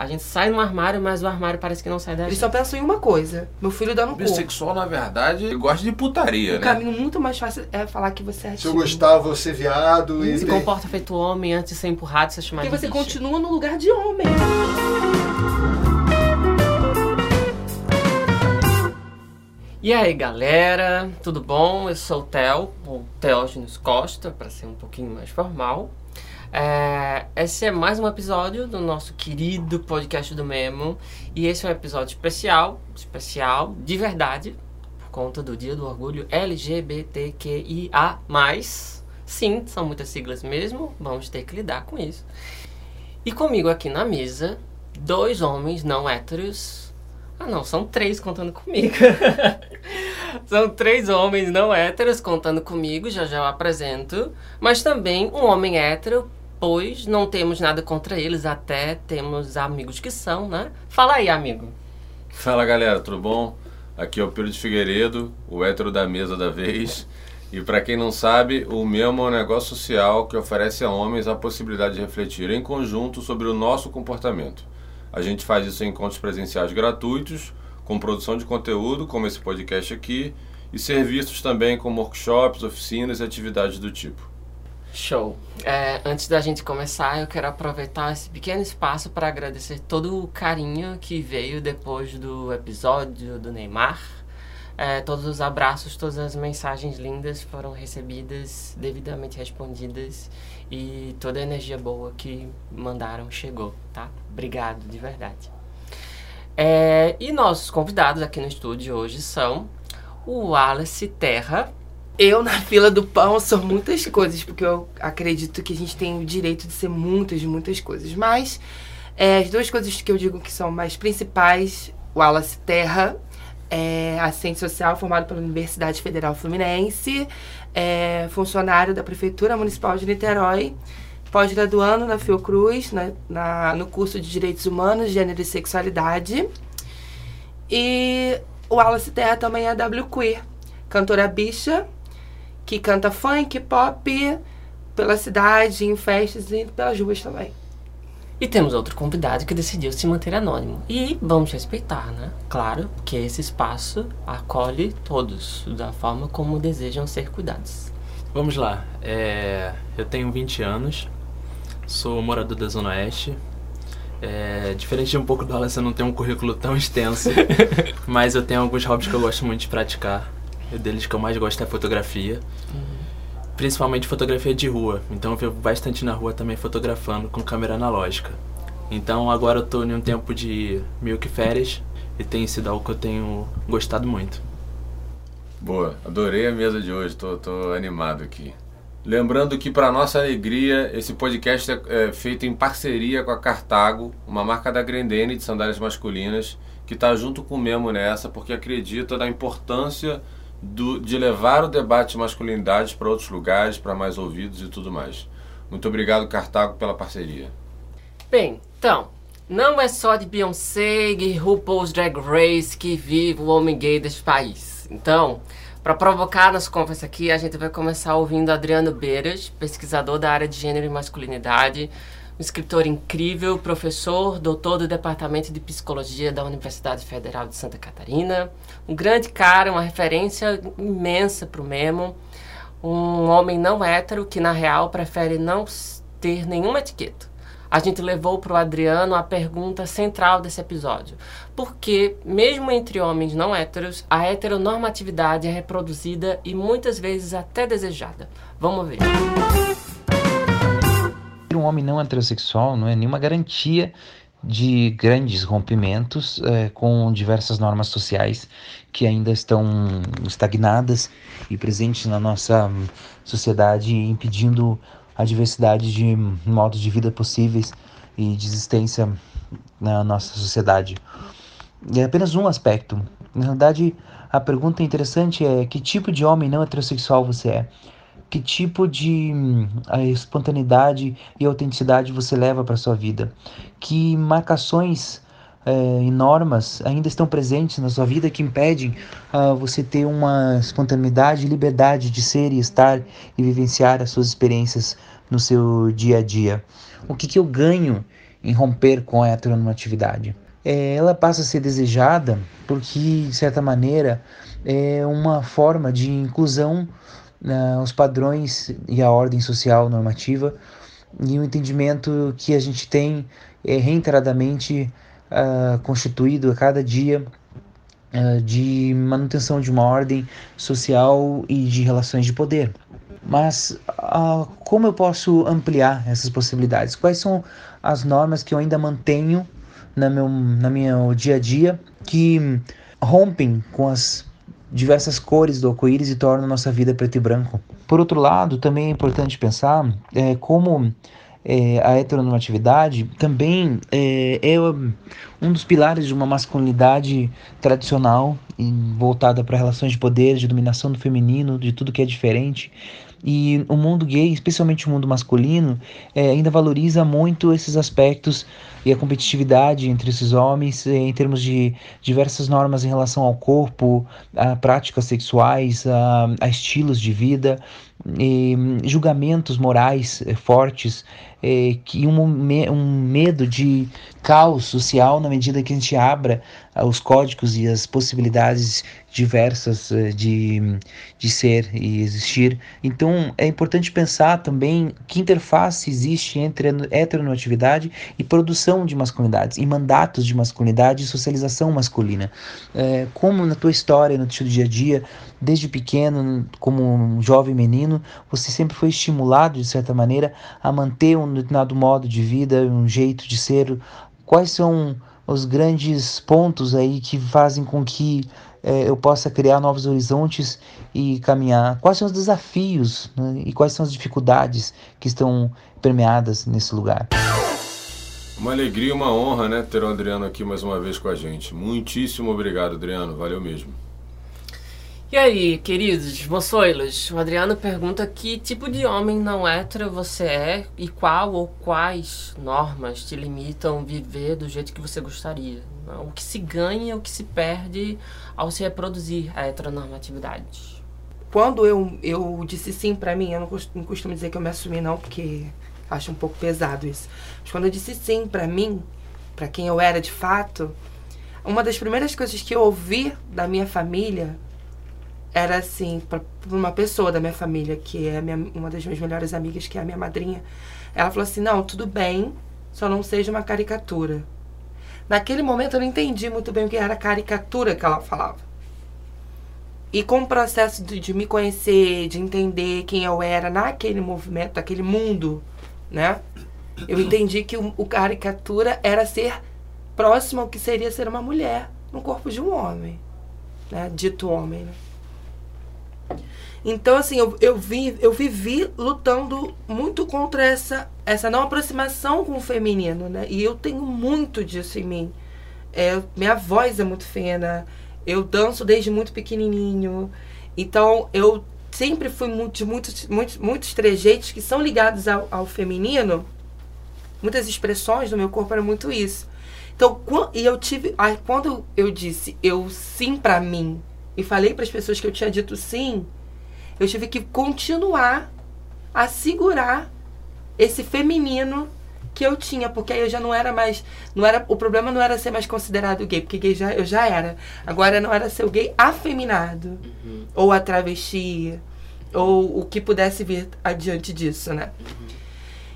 A gente sai no armário, mas o armário parece que não sai da Eles gente. só pensam em uma coisa. Meu filho dá no cu. Bissexual, na verdade, ele gosta de putaria, O né? caminho muito mais fácil é falar que você é Se eu gostar, ser viado e. Se comporta feito homem antes de ser empurrado, ser chamado Porque de você bicha. continua no lugar de homem. E aí, galera, tudo bom? Eu sou o Theo, o Teógenes Costa, para ser um pouquinho mais formal. É, esse é mais um episódio do nosso querido podcast do Memo. E esse é um episódio especial, especial de verdade, por conta do Dia do Orgulho LGBTQIA. Sim, são muitas siglas mesmo, vamos ter que lidar com isso. E comigo aqui na mesa, dois homens não héteros. Ah, não, são três contando comigo. são três homens não héteros contando comigo, já já eu apresento. Mas também um homem hétero, pois não temos nada contra eles, até temos amigos que são, né? Fala aí, amigo. Fala galera, tudo bom? Aqui é o Pedro de Figueiredo, o hétero da mesa da vez. E pra quem não sabe, o Memo é um negócio social que oferece a homens a possibilidade de refletir em conjunto sobre o nosso comportamento. A gente faz isso em encontros presenciais gratuitos, com produção de conteúdo, como esse podcast aqui, e serviços também como workshops, oficinas e atividades do tipo. Show. É, antes da gente começar, eu quero aproveitar esse pequeno espaço para agradecer todo o carinho que veio depois do episódio do Neymar. É, todos os abraços, todas as mensagens lindas foram recebidas, devidamente respondidas e toda a energia boa que mandaram chegou, tá? Obrigado, de verdade. É, e nossos convidados aqui no estúdio hoje são o Wallace Terra, Eu, na fila do pão, sou muitas coisas, porque eu acredito que a gente tem o direito de ser muitas, muitas coisas. Mas é, as duas coisas que eu digo que são mais principais, Wallace Terra, é assistente social formado pela Universidade Federal Fluminense, é funcionário da Prefeitura Municipal de Niterói, pós-graduando na Fiocruz, na, na- no curso de Direitos Humanos, Gênero e Sexualidade. E o Wallace Terra também é W Queer, cantora bicha, que canta funk, pop, pela cidade, em festas e pelas ruas também. E temos outro convidado que decidiu se manter anônimo. E vamos respeitar, né? Claro que esse espaço acolhe todos da forma como desejam ser cuidados. Vamos lá. É, eu tenho 20 anos, sou morador da Zona Oeste. É, diferente de um pouco do Wallace, eu não tenho um currículo tão extenso, mas eu tenho alguns hobbies que eu gosto muito de praticar. E deles que eu mais gosto é fotografia, principalmente fotografia de rua. Então eu vivo bastante na rua também fotografando com câmera analógica. Então agora eu tô em um tempo de meio que férias e tem sido algo que eu tenho gostado muito. Boa, adorei a mesa de hoje, tô, tô animado aqui. Lembrando que, para nossa alegria, esse podcast é, é feito em parceria com a Cartago, uma marca da Grendene de sandálias masculinas, que está junto com o Memo nessa, porque acredita na importância do, de levar o debate de masculinidades para outros lugares, para mais ouvidos e tudo mais. Muito obrigado, Cartago, pela parceria. Bem, então, não é só de Beyoncé e RuPaul's Drag Race que vive o homem gay deste país. Então, para provocar nossa conversa aqui, a gente vai começar ouvindo Adriano Beiras, pesquisador da área de gênero e masculinidade, um escritor incrível, professor, doutor do Departamento de Psicologia da Universidade Federal de Santa Catarina, um grande cara, uma referência imensa para o Memo, um homem não hétero que, na real, prefere não ter nenhuma etiqueta. A gente levou para o Adriano a pergunta central desse episódio. Porque, mesmo entre homens não héteros, a heteronormatividade é reproduzida e muitas vezes até desejada. Vamos ver. Ser um homem não heterossexual não é nenhuma garantia de grandes rompimentos eh, com diversas normas sociais que ainda estão estagnadas e presentes na nossa sociedade, impedindo a diversidade de modos de vida possíveis e de existência na nossa sociedade. É apenas um aspecto. Na realidade, a pergunta interessante é que tipo de homem não heterossexual você é? Que tipo de hum, espontaneidade e autenticidade você leva para sua vida? Que marcações eh, e normas ainda estão presentes na sua vida que impedem ah, você ter uma espontaneidade e liberdade de ser e estar e vivenciar as suas experiências no seu dia a dia? O que, que eu ganho em romper com a heteronormatividade. É, ela passa a ser desejada porque, de certa maneira, é uma forma de inclusão aos padrões e à ordem social normativa e o entendimento que a gente tem é, reiteradamente uh, constituído a cada dia uh, de manutenção de uma ordem social e de relações de poder. Mas uh, como eu posso ampliar essas possibilidades? Quais são as normas que eu ainda mantenho na meu, na minha dia a dia que rompem com as diversas cores do arco-íris e tornam nossa vida preto e branco? Por outro lado, também é importante pensar é, como é, a heteronormatividade também é, é, um dos pilares de uma masculinidade tradicional voltada para relações de poder, de dominação do feminino, de tudo que é diferente. E o mundo gay, especialmente o mundo masculino, é, ainda valoriza muito esses aspectos e a competitividade entre esses homens é, em termos de diversas normas em relação ao corpo, a práticas sexuais, a, a estilos de vida, e, julgamentos morais é, fortes é, que um, um medo de caos social na medida que a gente abra uh, os códigos e as possibilidades diversas uh, de, de ser e existir. Então é importante pensar também que interface existe entre heteronormatividade e produção de masculinidades, e mandatos de masculinidade e socialização masculina. É, como na tua história, no teu dia a dia, desde pequeno, como um jovem menino, você sempre foi estimulado, de certa maneira, a manter um determinado modo de vida, um jeito de ser. Quais são os grandes pontos aí que fazem com que é, eu possa criar novos horizontes e caminhar? Quais são os desafios né? e quais são as dificuldades que estão permeadas nesse lugar? Uma alegria uma honra, né, ter o Adriano aqui mais uma vez com a gente. Muitíssimo obrigado, Adriano. Valeu mesmo. E aí, queridos moçoilos, o Adriano pergunta que tipo de homem não hétero você é e qual ou quais normas te limitam viver do jeito que você gostaria. O que se ganha, o que se perde ao se reproduzir a heteronormatividade. Quando eu, eu disse sim para mim, eu não costumo, não costumo dizer que eu me assumi não, porque acho um pouco pesado isso. Mas quando eu disse sim para mim, para quem eu era de fato, uma das primeiras coisas que eu ouvi da minha família era assim, para uma pessoa da minha família, que é minha, uma das minhas melhores amigas, que é a minha madrinha. Ela falou assim: não, tudo bem, só não seja uma caricatura. Naquele momento eu não entendi muito bem o que era caricatura que ela falava. E com o processo de, de me conhecer, de entender quem eu era naquele movimento, naquele mundo, né? Eu entendi que o, o caricatura era ser próximo ao que seria ser uma mulher no corpo de um homem, né? Dito homem, né? Então, assim, eu, eu, vi, eu vivi lutando muito contra essa, essa não aproximação com o feminino, né? E eu tenho muito disso em mim. É, minha voz é muito fina, eu danço desde muito pequenininho. Então, eu sempre fui de muitos, muitos, muitos trejeitos que são ligados ao, ao feminino. Muitas expressões do meu corpo eram muito isso. Então, e eu tive. Aí, quando eu disse eu sim para mim e falei para as pessoas que eu tinha dito sim, eu tive que continuar a segurar esse feminino que eu tinha, porque aí eu já não era mais, não era, o problema não era ser mais considerado gay, porque gay já eu já era. Agora não era ser o gay afeminado uhum. ou a travesti ou o que pudesse vir adiante disso, né? Uhum.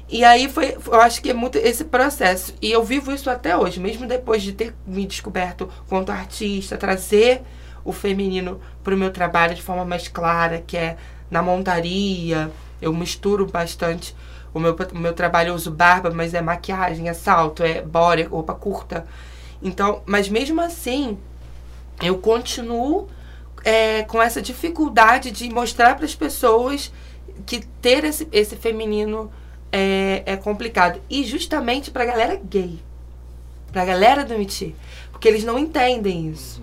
E aí foi, eu acho que é muito esse processo. E eu vivo isso até hoje, mesmo depois de ter me descoberto quanto artista, trazer o feminino para o meu trabalho de forma mais clara, que é na montaria. Eu misturo bastante. O meu, o meu trabalho eu uso barba, mas é maquiagem, é salto, é body, roupa curta. Então, mas mesmo assim, eu continuo é, com essa dificuldade de mostrar para as pessoas que ter esse, esse feminino é, é complicado. E justamente para a galera gay, para a galera do MIT, porque eles não entendem isso.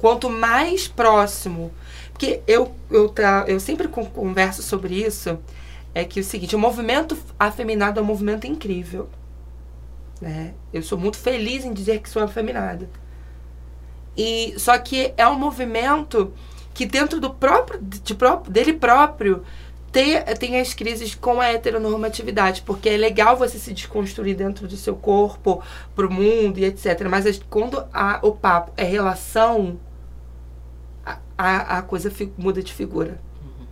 Quanto mais próximo. Porque eu, eu, eu sempre converso sobre isso. É que é o seguinte: o movimento afeminado é um movimento incrível. Né? Eu sou muito feliz em dizer que sou afeminada. E, só que é um movimento que dentro do próprio, de próprio, dele próprio ter, tem as crises com a heteronormatividade, porque é legal você se desconstruir dentro do seu corpo, pro mundo e etc. Mas quando a, o papo é relação, a, a, coisa muda de figura. Uhum.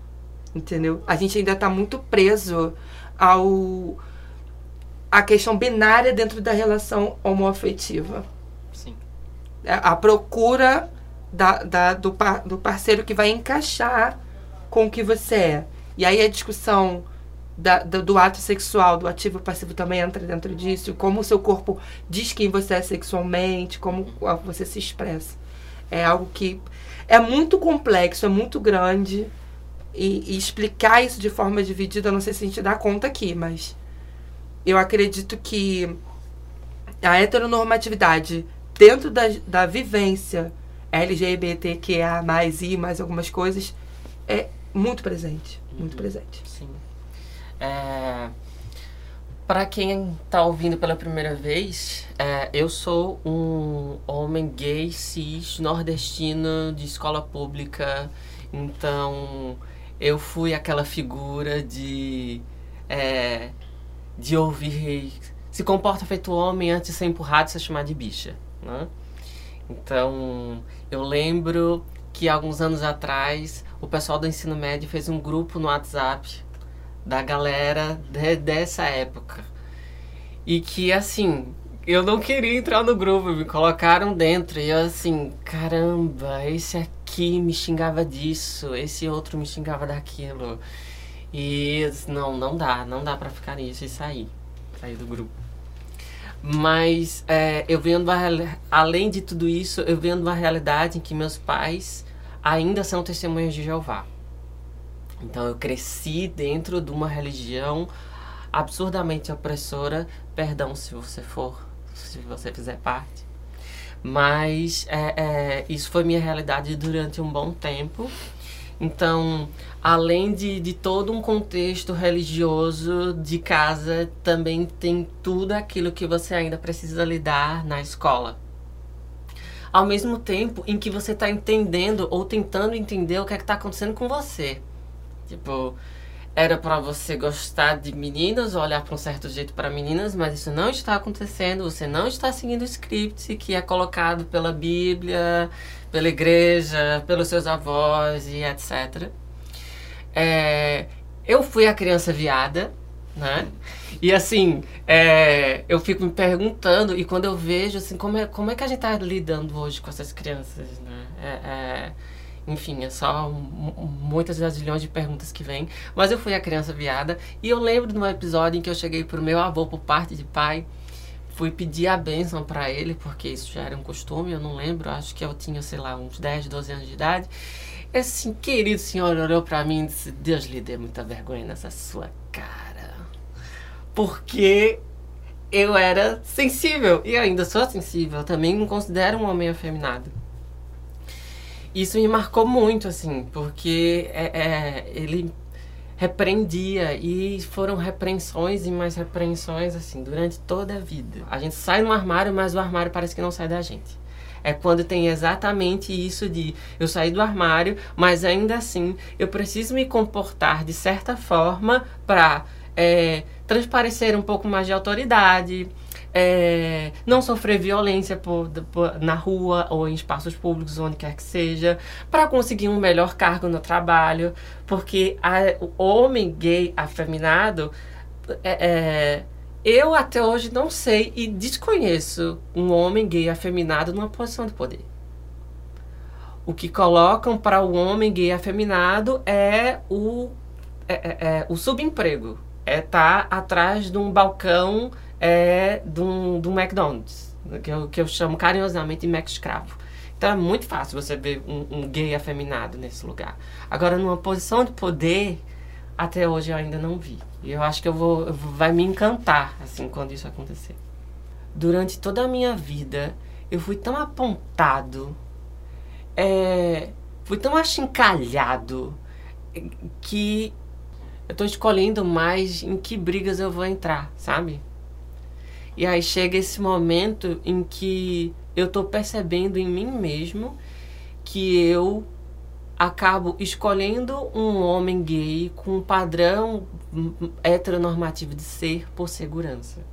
Entendeu? A gente ainda está muito preso ao a questão binária dentro da relação homoafetiva. Sim. A, é, a procura da, da, do, par, do parceiro que vai encaixar com o que você é. E aí a discussão da, do, do, ato sexual, do ativo passivo também entra dentro disso. Como o seu corpo diz quem você é sexualmente, como você se expressa. É algo que é muito complexo, é muito grande. E, e explicar isso de forma dividida, não sei se a gente dá conta aqui, mas eu acredito que a heteronormatividade dentro da, da vivência LGBTQA, mais I, mais algumas coisas, é muito presente. Muito uhum. presente. Sim. É, para quem está ouvindo pela primeira vez, é, eu sou um homem gay, cis, nordestino, de escola pública. Então, eu fui aquela figura de. É, de ouvir. Se comporta feito homem antes de ser empurrado e ser chamado de bicha. Né? Então, eu lembro que alguns anos atrás o pessoal do ensino médio fez um grupo no WhatsApp da galera de, dessa época. E que assim, eu não queria entrar no grupo, me colocaram dentro. E eu assim, caramba, esse aqui me xingava disso, esse outro me xingava daquilo. E não, não dá, não dá para ficar nisso e sair, sair do grupo. Mas é, eu vendo, além de tudo isso, eu vendo uma realidade em que meus pais ainda são testemunhas de Jeová. Então eu cresci dentro de uma religião absurdamente opressora, perdão se você for, se você fizer parte. Mas é, é, isso foi minha realidade durante um bom tempo. Então, além de, de todo um contexto religioso de casa, também tem tudo aquilo que você ainda precisa lidar na escola ao mesmo tempo em que você está entendendo ou tentando entender o que é está acontecendo com você. Tipo, era para você gostar de meninas, olhar para um certo jeito para meninas, mas isso não está acontecendo, você não está seguindo o script que é colocado pela Bíblia, pela igreja, pelos seus avós e etc. É, eu fui a criança viada, né? E assim, é, eu fico me perguntando, e quando eu vejo, assim, como é, como é que a gente está lidando hoje com essas crianças, né? É, é, enfim, é só muitas das milhões de perguntas que vêm. Mas eu fui a criança viada, e eu lembro de um episódio em que eu cheguei pro meu avô por parte de pai, fui pedir a bênção para ele, porque isso já era um costume, eu não lembro, acho que eu tinha, sei lá, uns 10, 12 anos de idade. Esse querido senhor olhou para mim e disse: Deus lhe dê muita vergonha nessa sua cara porque eu era sensível e ainda sou sensível. Também me considero um homem afeminado. Isso me marcou muito, assim, porque é, é, ele repreendia e foram repreensões e mais repreensões, assim, durante toda a vida. A gente sai no armário, mas o armário parece que não sai da gente. É quando tem exatamente isso de eu sair do armário, mas ainda assim eu preciso me comportar de certa forma para é, transparecer um pouco mais de autoridade, é, não sofrer violência por, por, na rua ou em espaços públicos, onde quer que seja, para conseguir um melhor cargo no trabalho, porque a, o homem gay afeminado, é, é, eu até hoje não sei e desconheço um homem gay afeminado numa posição de poder. O que colocam para o homem gay afeminado é o, é, é, é o subemprego é estar tá atrás de um balcão é, de um McDonald's, que eu, que eu chamo carinhosamente de Mac escravo. Então é muito fácil você ver um, um, gay afeminado nesse lugar. Agora, numa posição de poder, até hoje eu ainda não vi. E eu acho que eu vou, vai me encantar assim quando isso acontecer. Durante toda a minha vida, eu fui tão apontado, é, fui tão achincalhado que eu tô escolhendo mais em que brigas eu vou entrar, sabe? E aí chega esse momento em que eu tô percebendo em mim mesmo que eu acabo escolhendo um homem gay com um padrão heteronormativo de ser por segurança.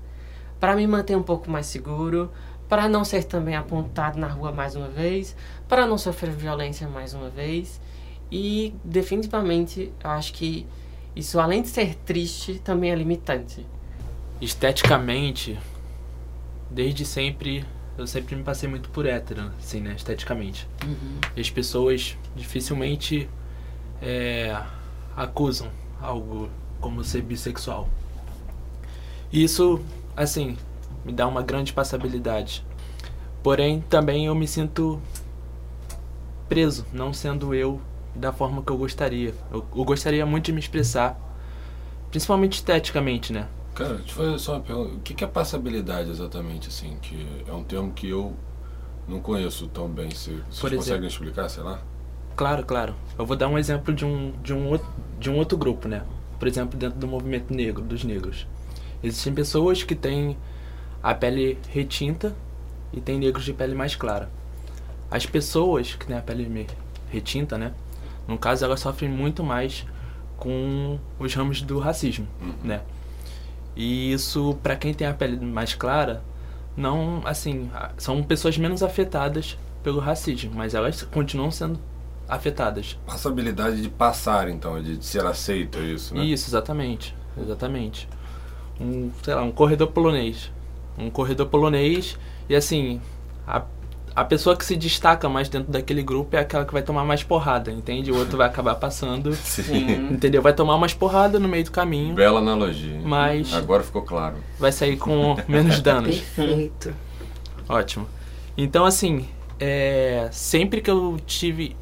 Para me manter um pouco mais seguro, para não ser também apontado na rua mais uma vez, para não sofrer violência mais uma vez. E definitivamente eu acho que isso, além de ser triste, também é limitante. Esteticamente, desde sempre, eu sempre me passei muito por hétero, assim, né? Esteticamente. Uhum. E as pessoas dificilmente é, acusam algo como ser bissexual. E isso, assim, me dá uma grande passabilidade. Porém, também eu me sinto preso, não sendo eu da forma que eu gostaria. Eu, eu gostaria muito de me expressar, principalmente esteticamente, né? Cara, deixa eu fazer só uma pergunta. O que é passabilidade exatamente, assim? Que é um termo que eu não conheço tão bem. Você, vocês Por exemplo- conseguem explicar, sei lá? Claro, claro. Eu vou dar um exemplo de um, de um, outro, de um outro grupo, né? Por exemplo, dentro do movimento negro, dos negros. Existem pessoas que têm a pele retinta e tem negros de pele mais clara. As pessoas que têm a pele retinta, né? No caso, elas sofrem muito mais com os ramos do racismo, né? E isso, pra quem tem a pele mais clara, não, assim, são pessoas menos afetadas pelo racismo, mas elas continuam sendo afetadas. Passabilidade de passar, então, de, de ser aceito, isso, né? Isso, exatamente. Exatamente. Um, sei lá, um corredor polonês. Um corredor polonês e assim, a, a pessoa que se destaca mais dentro daquele grupo é aquela que vai tomar mais porrada, entende? O outro vai acabar passando, Sim. entendeu? Vai tomar umas porradas no meio do caminho, Bela analogia. Mas- Agora ficou claro. vai sair com menos danos. Perfeito. Ótimo. Então, assim, é, sempre que eu tive.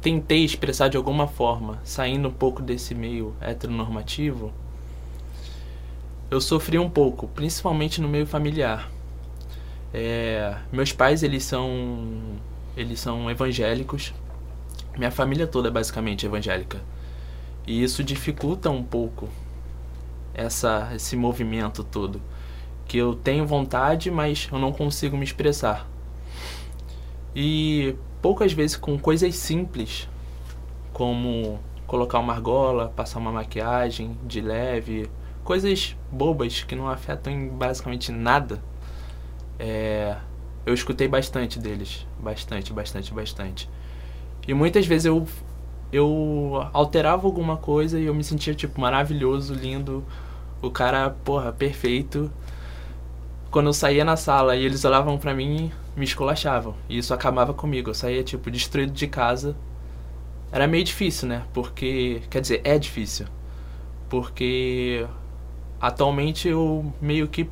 Tentei expressar de alguma forma, saindo um pouco desse meio heteronormativo, eu sofri um pouco, principalmente no meio familiar. É, meus pais, eles são. Eles são evangélicos. Minha família toda é basicamente evangélica. E isso dificulta um pouco essa, esse movimento todo que eu tenho vontade, mas eu não consigo me expressar. E poucas vezes com coisas simples, como colocar uma argola, passar uma maquiagem de leve, coisas bobas que não afetam basicamente nada, é, eu escutei bastante deles, bastante, bastante, bastante. E muitas vezes eu eu alterava alguma coisa e eu me sentia tipo maravilhoso, lindo, o cara, porra, perfeito quando eu saía na sala e eles olhavam pra mim, me esculachavam. E isso acabava comigo. Eu saía, tipo, destruído de casa. Era meio difícil, né? Porque. Quer dizer, é difícil. Porque. Atualmente eu meio que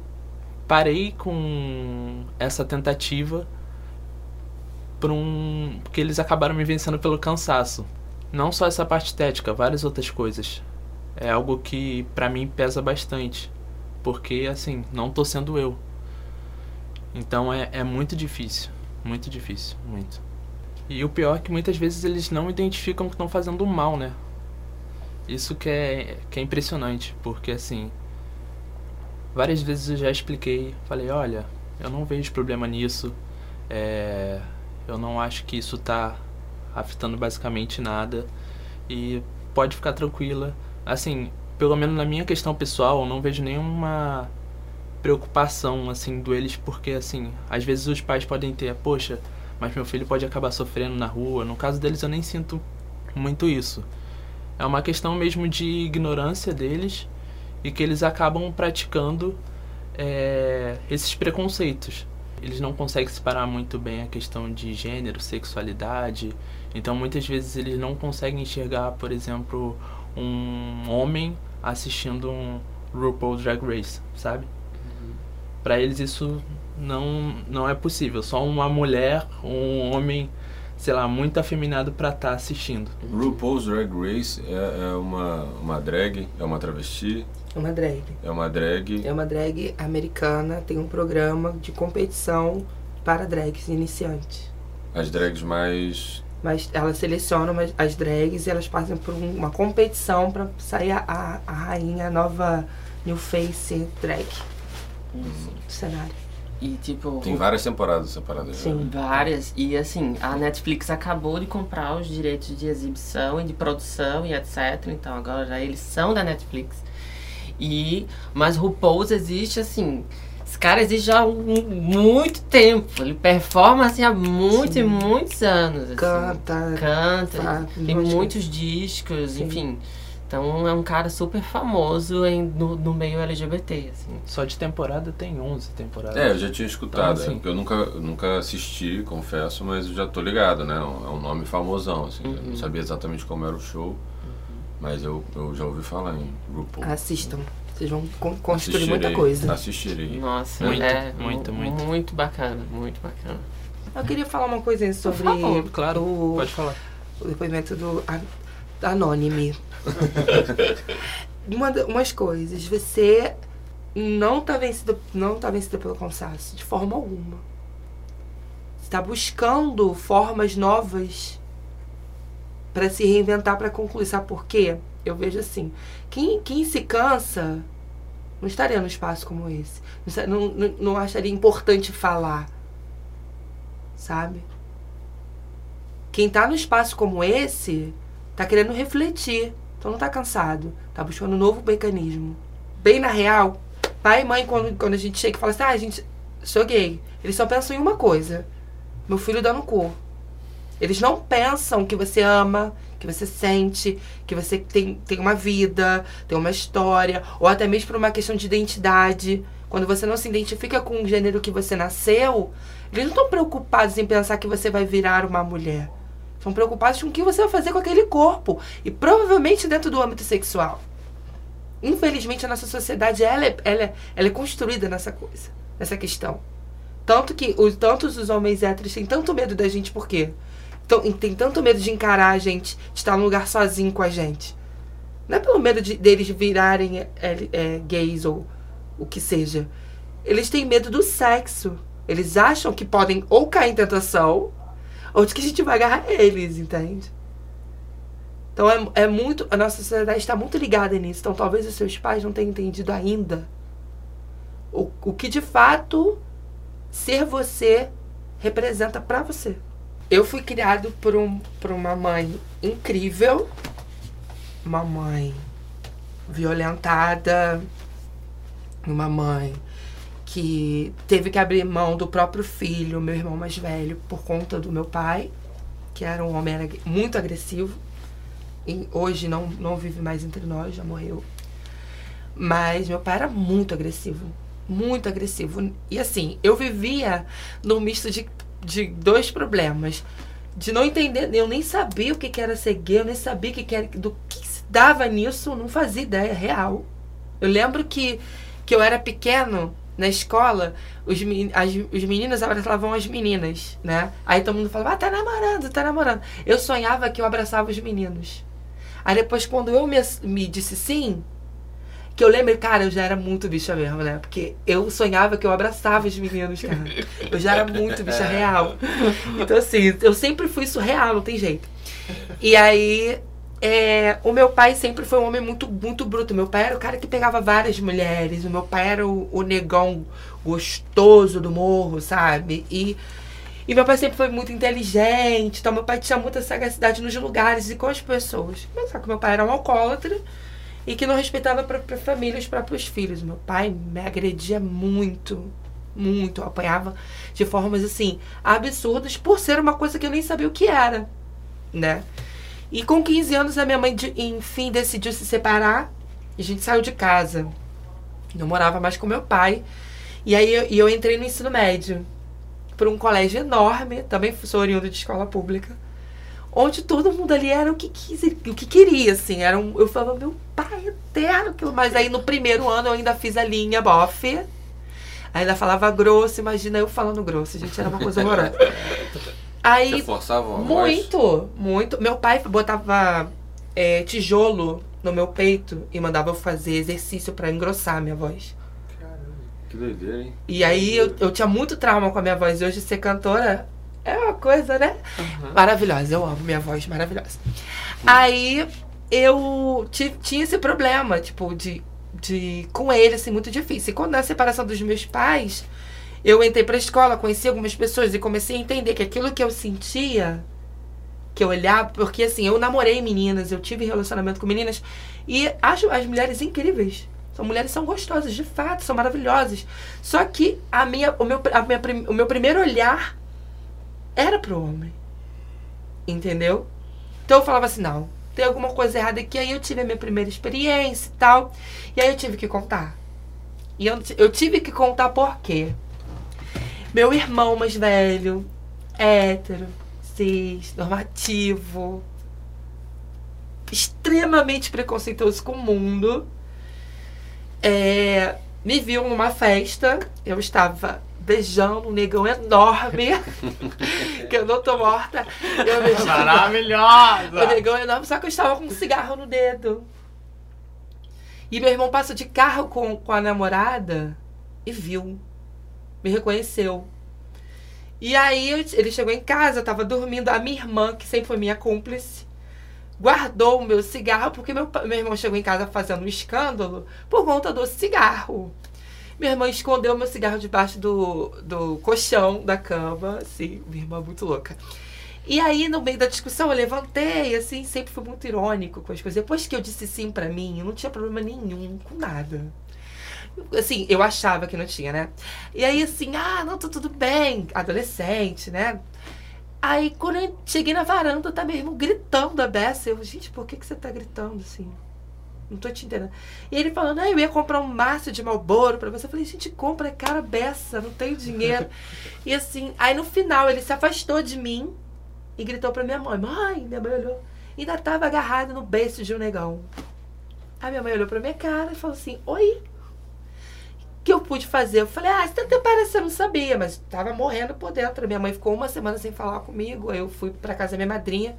parei com essa tentativa. Por um. Porque eles acabaram me vencendo pelo cansaço. Não só essa parte estética, várias outras coisas. É algo que pra mim pesa bastante. Porque, assim, não tô sendo eu. Então é, é muito difícil. Muito difícil. Muito. E o pior é que muitas vezes eles não identificam que estão fazendo mal, né? Isso que é, que é impressionante. Porque, assim. Várias vezes eu já expliquei. Falei: olha, eu não vejo problema nisso. É, eu não acho que isso tá afetando basicamente nada. E pode ficar tranquila. Assim, pelo menos na minha questão pessoal, eu não vejo nenhuma preocupação assim do eles, porque assim, às vezes os pais podem ter, poxa, mas meu filho pode acabar sofrendo na rua. No caso deles eu nem sinto muito isso. É uma questão mesmo de ignorância deles e que eles acabam praticando é, esses preconceitos. Eles não conseguem separar muito bem a questão de gênero, sexualidade. Então muitas vezes eles não conseguem enxergar, por exemplo, um homem assistindo um RuPaul Drag Race, sabe? Pra eles isso não não é possível. Só uma mulher, um homem, sei lá, muito afeminado pra estar assistindo. RuPaul's Drag Race é, é uma, uma drag, é uma travesti, É uma drag. é uma drag. É uma drag americana, tem um programa de competição para drags iniciantes. As drags mais. Mas elas selecionam as- drags e elas passam por um- uma competição para sair a, a, a rainha, a nova New Face drag do cenário. E tipo. Tem várias temporadas separadas. Sim. né? Várias. E assim, a Netflix acabou de comprar os direitos de exibição e de produção e etc. Então agora já eles são da Netflix. E. Mas RuPaul's existe assim. Esse cara existe já há um- muito tempo. Ele performa assim há muitos e muitos anos. assim. Canta. Canta. Faz tem muitos discos, Sim. enfim. Então é um cara super famoso em, no, no meio LGBT, assim. Só de temporada tem 11 temporadas. É, eu já tinha escutado. Então, é, assim- porque eu nunca, eu nunca assisti, confesso, mas eu já tô ligado, né? É um é nome famosão, assim. Eu Uhum. não sabia exatamente como era o show, mas eu, eu já ouvi falar em RuPaul. Assistam. Vocês vão con- construir Assistirei, muita coisa. Assistirei. Nossa, Muito, é muito, mu- muito. Muito bacana, muito bacana. Eu queria falar uma coisinha sobre favor, claro, o, Pode falar. o depoimento do a- da Anônime. uma, umas coisas. Você não tá vencido, não tá vencido pelo cansaço, de forma alguma. Você tá buscando formas novas para se reinventar, para concluir. Sabe por quê? Eu vejo assim. Quem, quem se cansa não estaria num espaço como esse. Não, não, não, acharia importante falar. Sabe? Quem tá num espaço como esse tá querendo refletir. Então não tá cansado. Tá buscando um novo mecanismo. Bem na real, pai e mãe, quando, quando a gente chega e fala assim, ah, a gente sou gay, eles só pensam em uma coisa. Meu filho dando cor. Eles não pensam que você ama, que você sente, que você tem, tem uma vida, tem uma história, ou até mesmo por uma questão de identidade. Quando você não se identifica com o gênero que você nasceu, eles não estão preocupados em pensar que você vai virar uma mulher. Estão preocupados com o que você vai fazer com aquele corpo. E provavelmente dentro do âmbito sexual. Infelizmente, a nossa sociedade ela é, ela é, ela é construída nessa coisa, nessa questão. Tanto que os, tantos os homens héteros têm tanto medo da gente, por quê? Então, tem tanto medo de encarar a gente, de estar num lugar sozinho com a gente. Não é pelo medo de, deles virarem é, é, gays ou o que seja. Eles têm medo do sexo. Eles acham que podem ou cair em tentação, ou de que a gente vai agarrar eles, entende? Então é, é muito. A nossa sociedade está muito ligada nisso. Então talvez os seus pais não tenham entendido ainda o, o que de fato ser você representa pra você. Eu fui criado por, um, por uma mãe incrível, uma mãe violentada, uma mãe que teve que abrir mão do próprio filho, meu irmão mais velho, por conta do meu pai, que era um homem muito agressivo. E hoje não, não vive mais entre nós, já morreu. Mas meu pai era muito agressivo. Muito agressivo. E assim, eu vivia num misto de, de dois problemas. De não entender, eu nem sabia o que era ser gay, eu nem sabia que era, do que se dava nisso, não fazia ideia real. Eu lembro que, que eu era pequeno na escola, os, as, os meninos abraçavam as meninas, né? Aí todo mundo falava, ah, tá namorando, tá namorando. Eu sonhava que eu abraçava os meninos. Aí depois, quando eu me, me disse sim, que eu lembro, cara, eu já era muito bicha mesmo, né? Porque eu sonhava que eu abraçava os meninos, cara. Eu já era muito bicha real. Então, assim, eu sempre fui surreal, não tem jeito. E aí, é, o meu pai sempre foi um homem muito, muito bruto. Meu pai era o cara que pegava várias mulheres. O meu pai era o, o negão gostoso do morro, sabe? E, e meu pai sempre foi muito inteligente. Então, meu pai tinha muita sagacidade nos lugares e com as pessoas. Mas só que meu pai era um alcoólatra e que não respeitava a própria família os próprios filhos. Meu pai me agredia muito, muito. Eu apanhava de formas assim absurdas por ser uma coisa que eu nem sabia o que era, né? E com 15 anos a minha mãe enfim decidiu se separar e a gente saiu de casa. Não morava mais com meu pai. E aí eu, eu entrei no ensino médio por um colégio enorme, também sou oriundo de escola pública onde todo mundo ali era o que quis, o que queria, assim. Era um, eu falava, meu pai eterno. aquilo. Mas aí no primeiro ano eu ainda fiz a linha bofe. Ainda falava grosso, imagina eu falando grosso, gente, era uma coisa horrorosa. Aí, Você forçava muito, muito. Meu pai botava é, tijolo no meu peito e mandava eu fazer exercício pra engrossar a minha voz. Que doideira, hein? E aí eu, eu tinha muito trauma com a minha voz. E hoje ser cantora é uma coisa, né? Uhum. Maravilhosa, eu amo minha voz maravilhosa. Aí eu ti- tinha esse problema, tipo, de, de. com ele, assim, muito difícil. E quando na separação dos meus pais, eu entrei pra escola, conheci algumas pessoas e comecei a entender que aquilo que eu sentia, que eu olhava, porque assim, eu namorei meninas, eu tive relacionamento com meninas e acho as mulheres incríveis. São mulheres são gostosas, de fato, são maravilhosas. Só que a minha, o, meu, a minha, o meu primeiro olhar era pro homem. Entendeu? Então eu falava assim, não, tem alguma coisa errada aqui. Aí eu tive a minha primeira experiência e tal. E aí eu tive que contar. E eu, eu tive que contar por quê? Meu irmão mais velho, hétero, cis, normativo, extremamente preconceituoso com o mundo, é, me viu numa festa. Eu estava beijando um negão enorme. que eu não tô morta. Eu beijando, Maravilhosa! o negão enorme, só que eu estava com um cigarro no dedo. E meu irmão passou de carro com, com a namorada e viu. Me reconheceu. E aí ele chegou em casa, eu tava dormindo. A minha irmã, que sempre foi minha cúmplice, guardou o meu cigarro, porque meu, meu irmão chegou em casa fazendo um escândalo por conta do cigarro. Minha irmã escondeu meu cigarro debaixo do, do colchão da cama. Assim, minha irmã muito louca. E aí, no meio da discussão, eu levantei, assim, sempre fui muito irônico com as coisas. Depois que eu disse sim pra mim, eu não tinha problema nenhum com nada. Assim, eu achava que não tinha, né? E aí, assim, ah, não, tá tudo bem. Adolescente, né? Aí, quando eu cheguei na varanda, tá meu irmão gritando a beça. Eu, gente, por que, que você tá gritando assim? Não tô te entendendo. E ele falando, ah, eu ia comprar um maço de Malboro pra você. Eu falei, gente, compra, é cara beça, não tenho dinheiro. e assim, aí no final ele se afastou de mim e gritou pra minha mãe, mãe, minha mãe olhou. E ainda tava agarrado no beiço de um negão. Aí minha mãe olhou pra minha cara e falou assim, oi. O que eu pude fazer? Eu falei, ah, você até parece que eu não sabia, mas tava morrendo por dentro. Minha mãe ficou uma semana sem falar comigo. Aí eu fui pra casa da minha madrinha,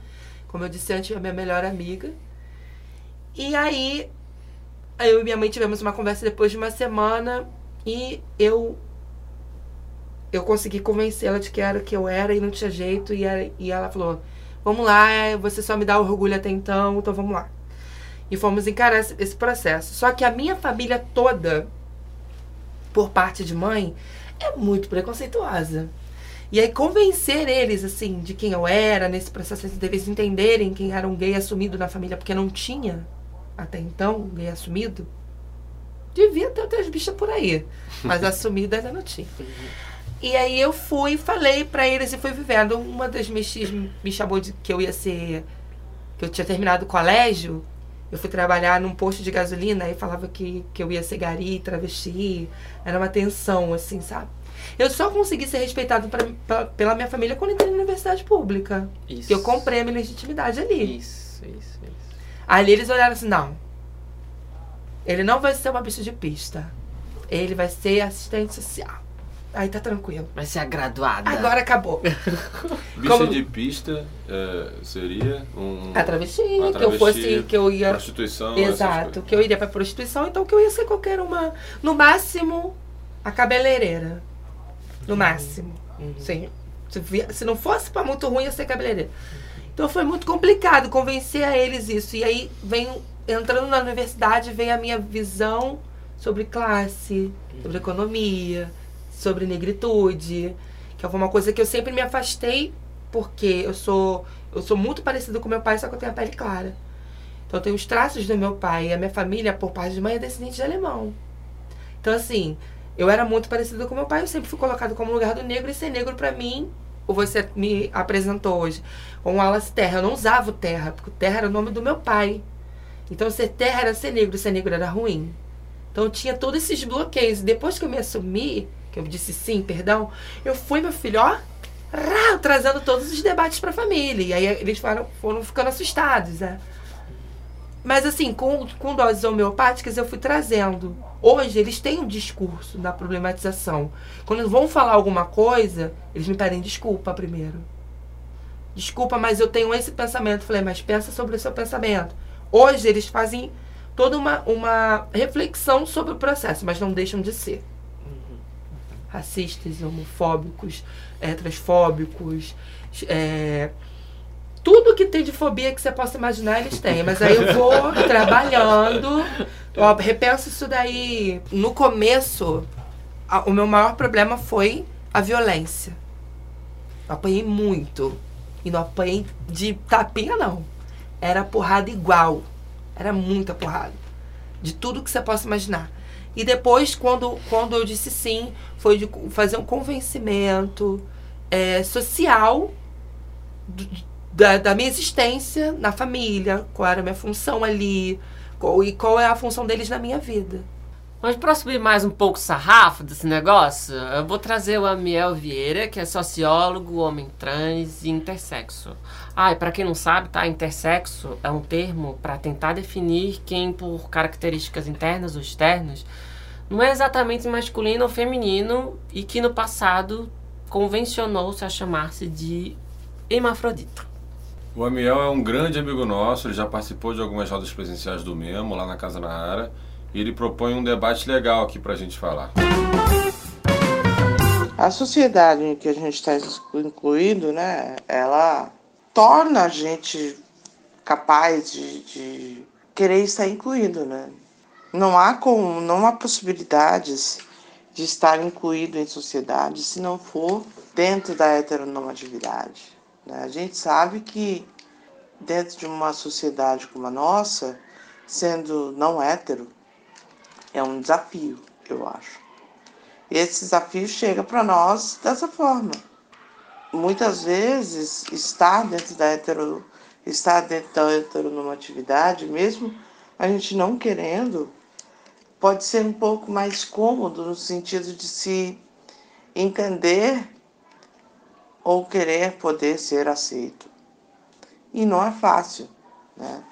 como eu disse antes, a minha melhor amiga. E aí, eu e minha mãe tivemos uma conversa depois de uma semana e eu eu consegui convencê-la de que era o que eu era e não tinha jeito. E, ela- e ela falou: Vamos lá, você só me dá orgulho até então, então vamos lá. E fomos encarar esse, esse processo. Só que a minha família toda, por parte de mãe, é muito preconceituosa. E aí convencer eles, assim, de quem eu era nesse processo, eles entenderem quem era um gay assumido na família, porque não tinha, até então, gay assumido. Devia ter outras bichas por aí, mas assumido ainda não tinha. E aí eu fui, falei pra eles e fui vivendo. Uma das mexis me chamou de que eu ia ser. que eu tinha terminado o colégio. Eu fui trabalhar num posto de gasolina e falava que, que eu ia ser gari, travesti. Era uma tensão, assim, sabe? Eu só consegui ser respeitado pra- pra- pela minha família quando entrei na universidade pública. Isso. Que eu comprei a minha legitimidade ali. Isso, isso. Ali eles olharam assim, não. Ele não vai ser uma bicha de pista. Ele vai ser assistente social. Aí tá tranquilo. Vai ser a graduada. Agora acabou. Bicha Como- de pista é, seria um. A travesti, uma que eu fosse, que eu ia. Prostituição. Exato, que eu iria pra prostituição, então que eu ia ser qualquer uma. No máximo, a cabeleireira. No máximo. Sim. Se, se não fosse pra muito ruim, ia ser cabeleireira. Então foi muito complicado convencer a eles isso. E aí vem entrando na universidade, vem a minha visão sobre classe, sobre economia, sobre negritude, que foi uma coisa que eu sempre me afastei porque eu sou eu sou muito parecida com meu pai, só que eu tenho a pele clara. Então eu tenho os traços do meu pai e a minha família, por parte de mãe, é descendente de alemão. Então assim, eu era muito parecida com meu pai, eu sempre fui colocado como lugar do negro e ser negro pra mim, você me apresentou hoje, com o Alas Terra. Eu não usava o Terra, porque o Terra era o nome do meu pai. Então ser Terra era ser negro, ser negro era ruim. Então eu tinha todos esses bloqueios. Depois que eu me assumi, que eu disse sim, perdão, eu fui, meu filho, ó, rá, trazendo todos os debates pra família. E aí eles foram, foram ficando assustados, né? Mas assim, com, com doses homeopáticas eu fui trazendo. Hoje eles têm um discurso da problematização. Quando vão falar alguma coisa, eles me pedem desculpa primeiro. Desculpa, mas eu tenho esse pensamento. Falei, mas pensa sobre o seu pensamento. Hoje eles fazem toda uma, uma reflexão sobre o processo, mas não deixam de ser. Racistas, homofóbicos, é, transfóbicos, é, tudo que tem de fobia que você possa imaginar, eles têm. Mas aí eu vou trabalhando, ó, repenso isso daí. No começo, a, o meu maior problema foi a violência. Eu apanhei muito. E não apanhei de tapinha, não. Era porrada igual. Era muita porrada. De tudo que você possa imaginar. E depois, quando, quando eu disse sim, foi de fazer um convencimento é, social da, da minha existência na família, qual era a minha função ali, qual, e qual é a função deles na minha vida. Mas para subir mais um pouco o sarrafo desse negócio, eu vou trazer o Amiel Vieira, que é sociólogo, homem trans e intersexo. Ah, e para quem não sabe, tá? Intersexo é um termo para tentar definir quem, por características internas ou externas, não é exatamente masculino ou feminino e que no passado convencionou-se a chamar-se de hermafrodita. O Amiel é um grande amigo nosso, ele já participou de algumas rodas presenciais do Memo, lá na Casa na Ara e ele propõe um debate legal aqui para a gente falar. A sociedade em que a gente está incluído, né, ela torna a gente capaz de, de querer estar incluído, né? Não há como, não há possibilidades de estar incluído em sociedade se não for dentro da heteronormatividade. A gente sabe que dentro de uma sociedade como a nossa, sendo não hétero, é um desafio, eu acho. Esse desafio chega para nós dessa forma. Muitas vezes, estar dentro da hetero, estar dentro da heteronormatividade, mesmo a gente não querendo, pode ser um pouco mais cômodo no sentido de se entender ou querer poder ser aceito. E não é fácil, né?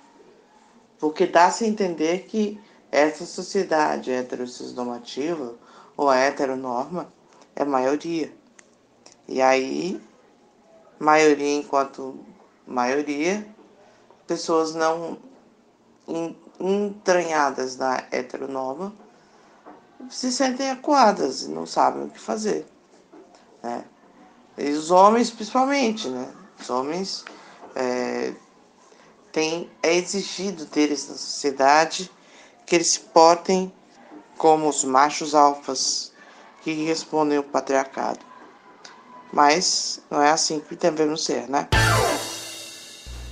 Porque dá-se a entender que essa sociedade heteronormativa ou heteronorma é maioria. E aí, maioria enquanto maioria, pessoas não entranhadas na heteronorma se sentem acuadas e não sabem o que fazer. Né? E os homens, principalmente, né? Os homens é, têm, é exigido deles na sociedade que eles se portem como os machos alfas que respondem ao patriarcado. Mas não é assim que devemos ser, né?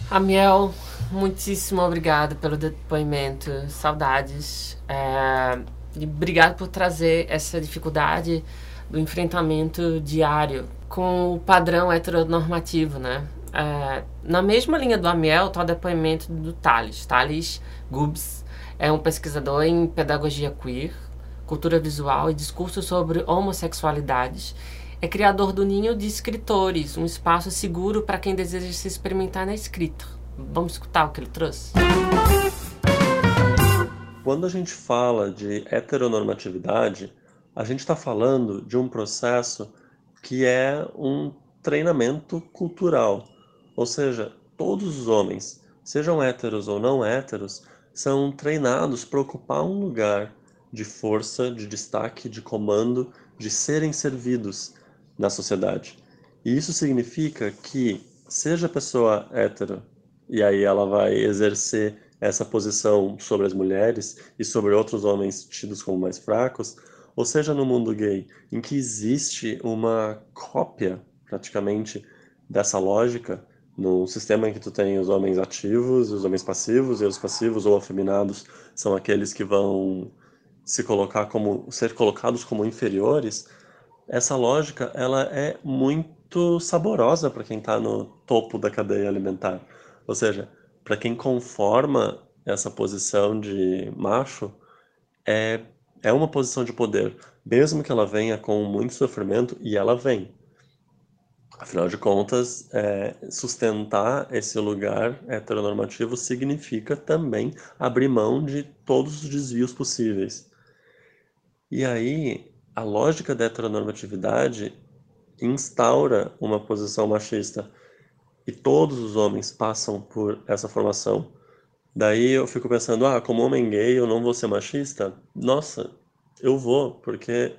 Amiel, muitíssimo obrigado pelo depoimento. Saudades. É, e obrigado por trazer essa dificuldade do enfrentamento diário com o padrão heteronormativo, né? É, na mesma linha do Amiel está o depoimento do Thales, Thales Gubs, é um pesquisador em pedagogia queer, cultura visual e discurso sobre homossexualidades. É criador do Ninho de Escritores, um espaço seguro para quem deseja se experimentar na escrita. Vamos escutar o que ele trouxe? Quando a gente fala de heteronormatividade, a gente está falando de um processo que é um treinamento cultural. Ou seja, todos os homens, sejam héteros ou não héteros, são treinados para ocupar um lugar de força, de destaque, de comando, de serem servidos na sociedade. E isso significa que, seja a pessoa hétero, e aí ela vai exercer essa posição sobre as mulheres e sobre outros homens tidos como mais fracos, ou seja, no mundo gay, em que existe uma cópia, praticamente, dessa lógica, num sistema em que tu tem os homens ativos e os homens passivos, e os passivos ou afeminados são aqueles que vão se colocar como ser colocados como inferiores, essa lógica ela é muito saborosa para quem está no topo da cadeia alimentar. Ou seja, para quem conforma essa posição de macho, é, é uma posição de poder, mesmo que ela venha com muito sofrimento, e ela vem. Afinal de contas, é, sustentar esse lugar heteronormativo significa também abrir mão de todos os desvios possíveis. E aí, a lógica da heteronormatividade instaura uma posição machista. E todos os homens passam por essa formação. Daí eu fico pensando, ah, como homem gay eu não vou ser machista? Nossa, eu vou, porque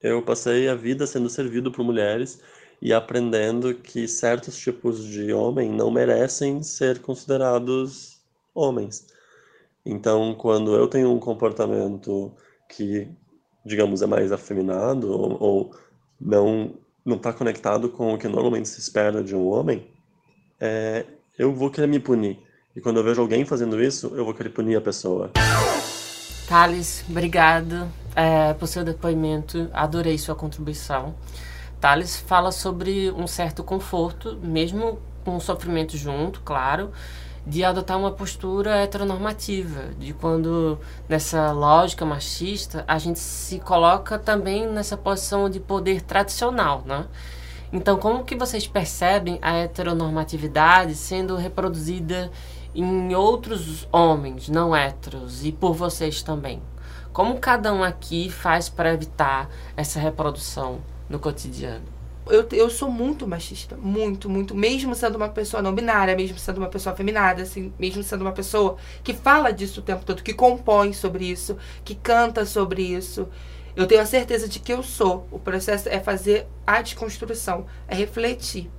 eu passei a vida sendo servido por mulheres e aprendendo que certos tipos de homem não merecem ser considerados homens. Então, quando eu tenho um comportamento que digamos, é mais afeminado ou, ou não não está conectado com o que normalmente se espera de um homem, é, eu vou querer me punir. E quando eu vejo alguém fazendo isso, eu vou querer punir a pessoa. Thales, obrigado é, por seu depoimento. Adorei sua contribuição. Thales fala sobre um certo conforto, mesmo com o sofrimento junto, claro, de adotar uma postura heteronormativa, de quando nessa lógica machista a gente se coloca também nessa posição de poder tradicional, né? Então, como que vocês percebem a heteronormatividade sendo reproduzida em outros homens não héteros e por vocês também? Como cada um aqui faz para evitar essa reprodução no cotidiano? eu, eu sou muito machista. Muito, muito. Mesmo sendo uma pessoa não binária, mesmo sendo uma pessoa feminada, assim, mesmo sendo uma pessoa que fala disso o tempo todo, que compõe sobre isso, que canta sobre isso. Eu tenho a certeza de que eu sou. O processo é fazer a desconstrução, é refletir.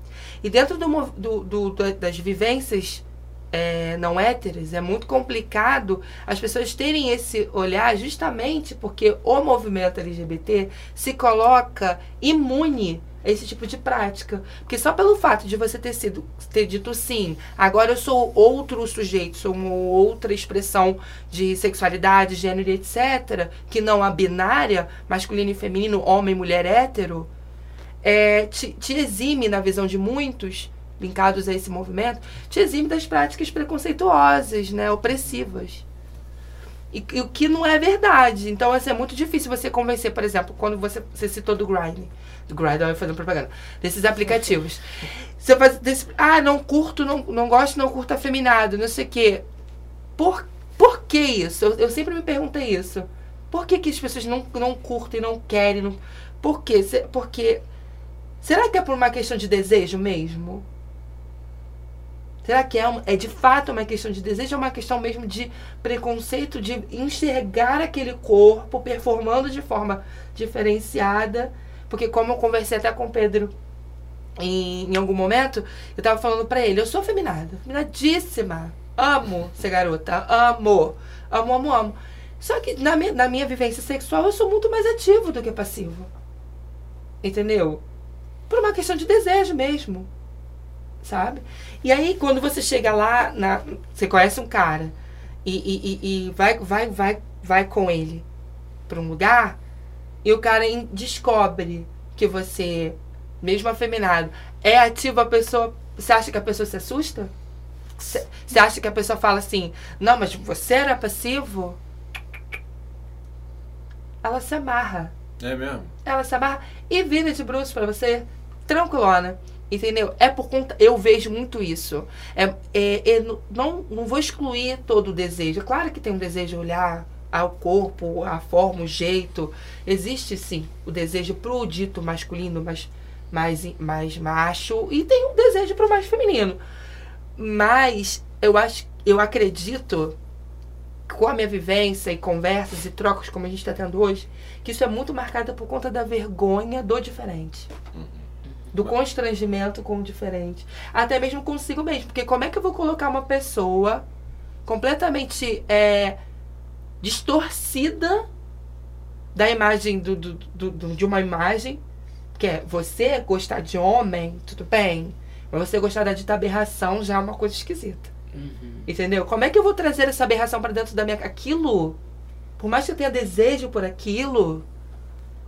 E dentro do, do, do das vivências é, não héteras, é muito complicado as pessoas terem esse olhar justamente porque o movimento LGBT se coloca imune esse tipo de prática. Porque só pelo fato de você ter sido ter dito sim, agora eu sou outro sujeito, sou uma outra expressão de sexualidade, gênero etc., que não a binária, masculino e feminino, homem, mulher, hétero, é, te, te exime, na visão de muitos, linkados a esse movimento, te exime das práticas preconceituosas, né, opressivas. E, e, o que não é verdade. Então, assim, é muito difícil você convencer, por exemplo, quando você, você citou do Grindr do Grindr, fazendo propaganda, desses aplicativos. Você faz desse, ah, não curto, não, não gosto, não curto afeminado, não sei o quê. Por, por que isso? Eu, eu sempre me perguntei isso. Por que, que as pessoas não, não curtem, não querem? Não, por quê? Porque. Será que é por uma questão de desejo mesmo? Será que é, um, é de fato uma questão de desejo ou uma questão mesmo de preconceito, de enxergar aquele corpo performando de forma diferenciada porque como eu conversei até com o Pedro em, em algum momento, eu tava falando para ele, eu sou feminada, feminadíssima. Amo ser garota, amo. Amo, amo, amo. Só que na minha, na minha vivência sexual eu sou muito mais ativo do que passivo. Entendeu? Por uma questão de desejo mesmo. Sabe? E aí, quando você chega lá, na, você conhece um cara e, e, e, vai, vai, vai, vai com ele para um lugar, e o cara descobre que você, mesmo afeminado, é ativo, a pessoa. Você acha que a pessoa se assusta? Você acha que a pessoa fala assim, não, mas você era passivo? Ela se amarra. É mesmo? Ela se amarra e vira de bruxo para você, tranquilona. Entendeu? É por conta. Eu vejo muito isso. É, é, é, não, não vou excluir todo o desejo. Claro que tem um desejo de olhar ao corpo, a forma, o jeito. Existe sim o desejo pro dito masculino, mas mais, mais macho, e tem um desejo pro mais feminino. Mas eu acho, eu acredito, com a minha vivência e conversas e trocas como a gente está tendo hoje, que isso é muito marcado por conta da vergonha do diferente. Do constrangimento com o diferente. Até mesmo consigo mesmo. Porque como é que eu vou colocar uma pessoa completamente é, distorcida da imagem do, do, do, do, de uma imagem, que é você gostar de homem, tudo bem. Mas você gostar da dita aberração já é uma coisa esquisita. Uhum. Entendeu? Como é que eu vou trazer essa aberração para dentro da minha. Aquilo, por mais que eu tenha desejo por aquilo,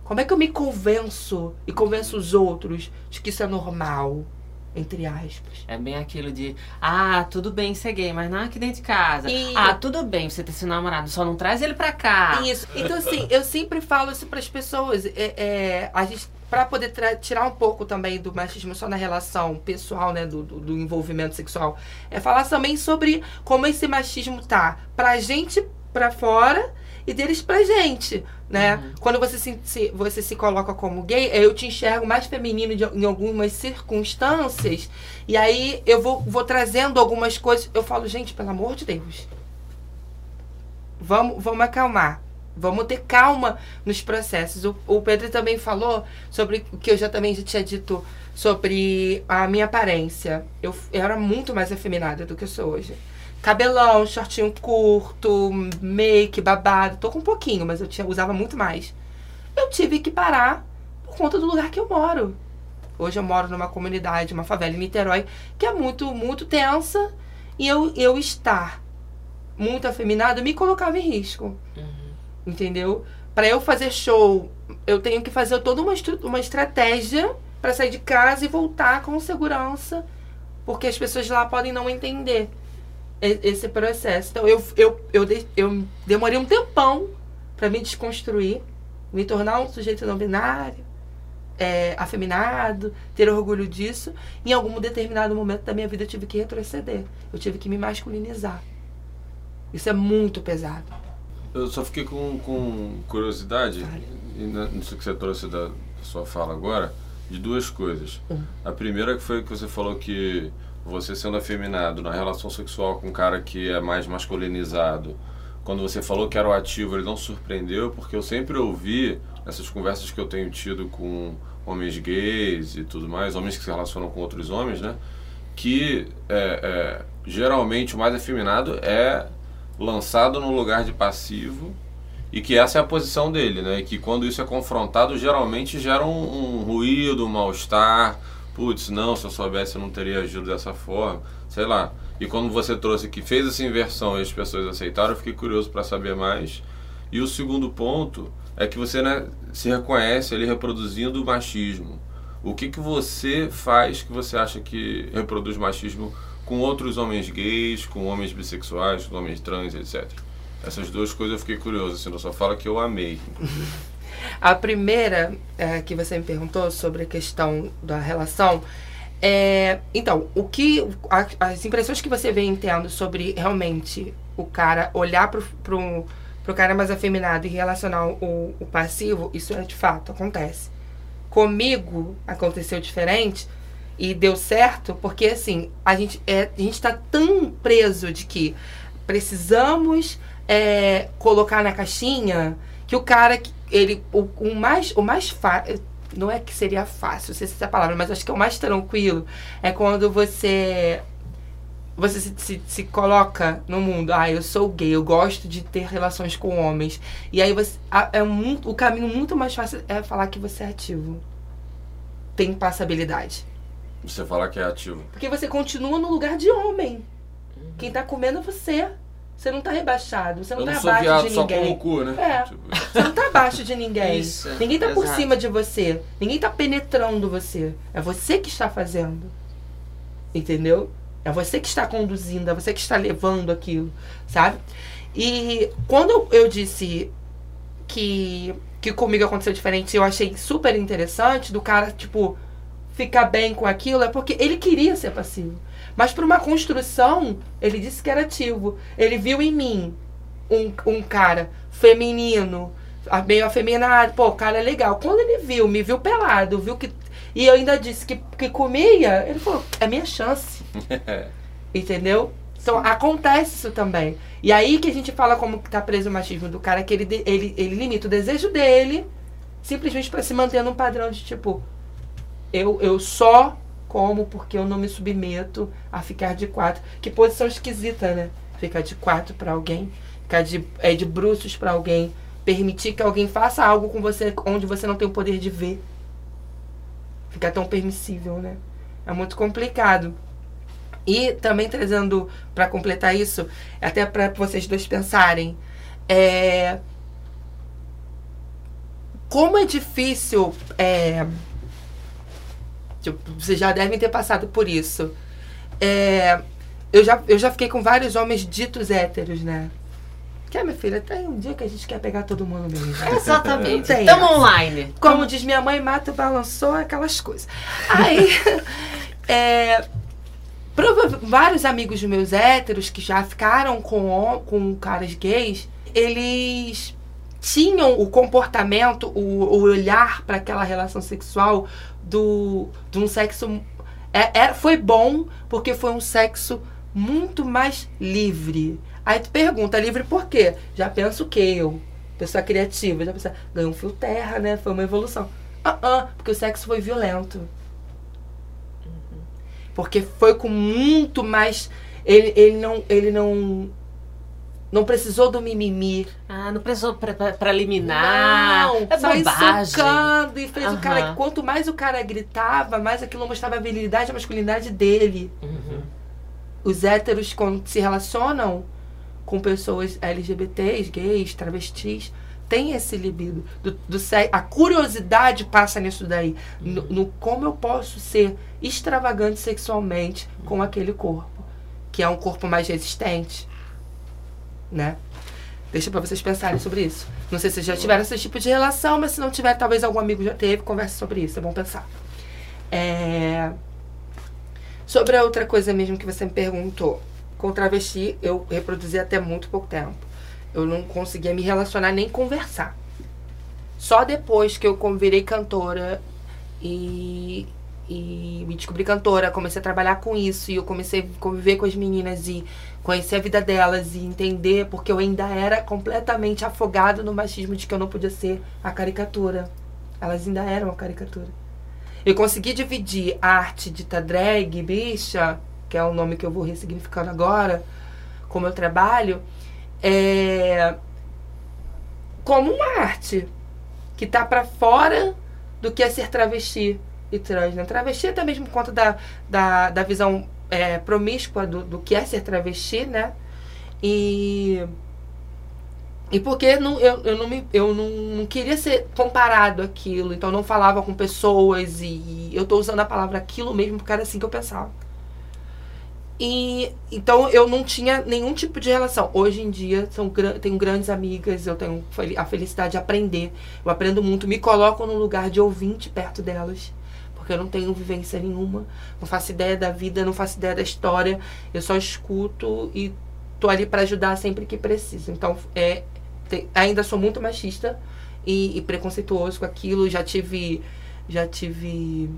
como é que eu me convenço e convenço os outros de que isso é normal? entre aspas. É bem aquilo de, ah, tudo bem ser gay, mas não aqui dentro de casa. E... Ah, tudo bem você ter seu namorado, só não traz ele pra cá. Isso. Então, assim, eu sempre falo isso pras pessoas. É, é a gente, pra poder tirar um pouco também do machismo só na relação pessoal, né, do, do, do envolvimento sexual, é falar também sobre como esse machismo tá pra gente pra fora e deles pra gente, né? Uhum. Quando você se, se, você se coloca como gay, eu te enxergo mais feminino de, em algumas circunstâncias, e aí eu vou, vou trazendo algumas coisas. Eu falo, gente, pelo amor de Deus, vamos, vamos acalmar. Vamos ter calma nos processos. O, o Pedro também falou sobre o que eu já também já tinha dito sobre a minha aparência. Eu, eu era muito mais afeminada do que eu sou hoje cabelão, shortinho curto, make, babado. Tô com um pouquinho, mas eu tinha, usava muito mais. eu tive que parar por conta do lugar que eu moro. Hoje eu moro numa comunidade, uma favela em Niterói, que é muito, muito tensa. E eu, eu estar muito afeminado me colocava em risco. Entendeu? Para eu fazer show, eu tenho que fazer toda uma, uma estratégia para sair de casa e voltar com segurança, porque as pessoas lá podem não entender esse processo. Então eu, eu, eu, eu demorei um tempão para me desconstruir, me tornar um sujeito não binário, é, afeminado, ter orgulho disso. Em algum determinado momento da minha vida eu tive que retroceder, eu tive que me masculinizar. Isso é muito pesado. Eu só fiquei com, com curiosidade, nisso que você trouxe da sua fala agora, de duas coisas. A primeira foi que você falou que você sendo afeminado na relação sexual com um cara que é mais masculinizado, quando você falou que era o ativo, ele não surpreendeu, porque eu sempre ouvi nessas conversas que eu tenho tido com homens gays e tudo mais, homens que se relacionam com outros homens, né? Que é, é, geralmente o mais afeminado é lançado no lugar de passivo e que essa é a posição dele, né? E que quando isso é confrontado, geralmente gera um, um ruído, um mal-estar. Putz, não, se eu soubesse eu não teria agido dessa forma, sei lá. E quando você trouxe que fez essa inversão e as pessoas aceitaram, eu fiquei curioso para saber mais. E o segundo ponto é que você né, se reconhece ali reproduzindo o machismo. O que, que você faz que você acha que reproduz machismo com outros homens gays, com homens bissexuais, com homens trans, etc. Essas duas coisas eu fiquei curioso, assim, na sua fala que eu amei. A primeira é, que você me perguntou sobre a questão da relação é. Então, o que. a- as impressões que você vem tendo sobre realmente o cara olhar pro, pro, pro cara mais afeminado e relacionar o, o passivo, isso é de fato, acontece. Comigo aconteceu diferente e deu certo, porque assim, a gente, é, a gente tá tão preso de que precisamos é, colocar na caixinha que o cara, que- ele, o, o mais, o mais fácil, não é que seria fácil, não sei se essa é a palavra, mas acho que é o mais tranquilo, é quando você você se, se, se coloca no mundo, ah, eu sou gay, eu gosto de ter relações com homens. E aí você. a- É muito, o caminho muito mais fácil é falar que você é ativo. Tem passabilidade. Você falar que é ativo. Porque você continua no lugar de homem. Quem tá comendo é você. Você não tá rebaixado, você não eu tá não sou abaixo de só ninguém. o cu, né? É. Tipo, Você não tá abaixo de ninguém. Isso, Ninguém tá por cima de você. Ninguém tá penetrando você. É você que está fazendo. Entendeu? É você que está conduzindo, é você que está levando aquilo, sabe? E quando eu, eu disse que, que comigo aconteceu diferente, eu achei super interessante do cara, tipo, ficar bem com aquilo, é porque ele queria ser passivo. Mas por uma construção, ele disse que era ativo. Ele viu em mim um, um cara feminino, meio afeminado, pô, o cara é legal. Quando ele viu, me viu pelado, viu que. E eu ainda disse que, que comia, ele falou, é minha chance. Entendeu? Então acontece isso também. E aí que a gente fala como que tá preso o machismo do cara, que ele, ele, ele limita o desejo dele simplesmente pra se manter num padrão de tipo, eu, eu só como porque eu não me submeto a ficar de quatro. Que posição esquisita, né? Ficar de quatro pra alguém, ficar de, é, de bruços pra alguém, permitir que alguém faça algo com você onde você não tem o poder de ver. Ficar tão permissível, né? É muito complicado. E também trazendo pra completar isso, até pra vocês dois pensarem, é como é difícil é, Tipo, vocês já devem ter passado por isso. É, eu, já, eu já fiquei com vários homens ditos héteros, né? Que, minha filha, tem um dia que a gente quer pegar todo mundo mesmo. Exatamente. Estamos online. Como diz minha mãe, mato balançou, aquelas coisas. Aí, é, vários amigos meus héteros que já ficaram com, com caras gays, eles tinham o comportamento, o, o olhar para aquela relação sexual do, de um sexo. É, é- foi bom porque foi um sexo muito mais livre. Aí tu pergunta, livre por quê? Já penso que eu, pessoa criativa, já pensa, ganhou um fio terra, né? Foi uma evolução. Ah, ah, porque o sexo foi violento. Porque foi com muito mais. Ele, ele não. Ele não. Não precisou do mimimi. Ah, não precisou pra eliminar. Não, é foi bobagem. socando e fez o cara. Quanto mais o cara gritava, mais aquilo mostrava a virilidade e a masculinidade dele. Uhum. Os héteros, quando se relacionam com pessoas LGBTs, gays, travestis, tem esse libido. Do, do a curiosidade passa nisso daí. No, no como eu posso ser extravagante sexualmente com aquele corpo. Que é um corpo mais resistente. Né? Deixa pra vocês pensarem sobre isso. Não sei se vocês já tiveram esse tipo de relação, mas se não tiver, talvez algum amigo já teve, converse sobre isso. É bom pensar. É... Sobre a outra coisa mesmo que você me perguntou. Com travesti, eu reproduzi até muito pouco tempo. Eu não conseguia me relacionar nem conversar. Só depois que eu virei cantora e, e me descobri cantora, comecei a trabalhar com isso e eu comecei a conviver com as meninas e conhecer a vida delas e entender, porque eu ainda era completamente afogado no machismo de que eu não podia ser a caricatura. Elas ainda eram a caricatura. Eu consegui dividir a arte dita drag, bicha, que é o nome que eu vou ressignificando agora, com o meu trabalho, é, como uma arte que tá pra fora do que é ser travesti e trans. Né? Travesti até mesmo por conta da, da, da visão é, promíscua do, do que é ser travesti, né? E. E porque não, eu, eu, não, me, eu não, queria ser comparado àquilo, então não falava com pessoas e, e eu tô usando a palavra aquilo mesmo porque era assim que eu pensava. E então eu não tinha nenhum tipo de relação. Hoje em dia são, tenho grandes amigas, eu tenho a felicidade de aprender. Eu aprendo muito, me coloco num lugar de ouvinte perto delas. Porque eu não tenho vivência nenhuma, não faço ideia da vida, não faço ideia da história. Eu só escuto e tô ali para ajudar sempre que preciso. Então, é, te- ainda sou muito machista e, e preconceituoso com aquilo. Já tive, já tive,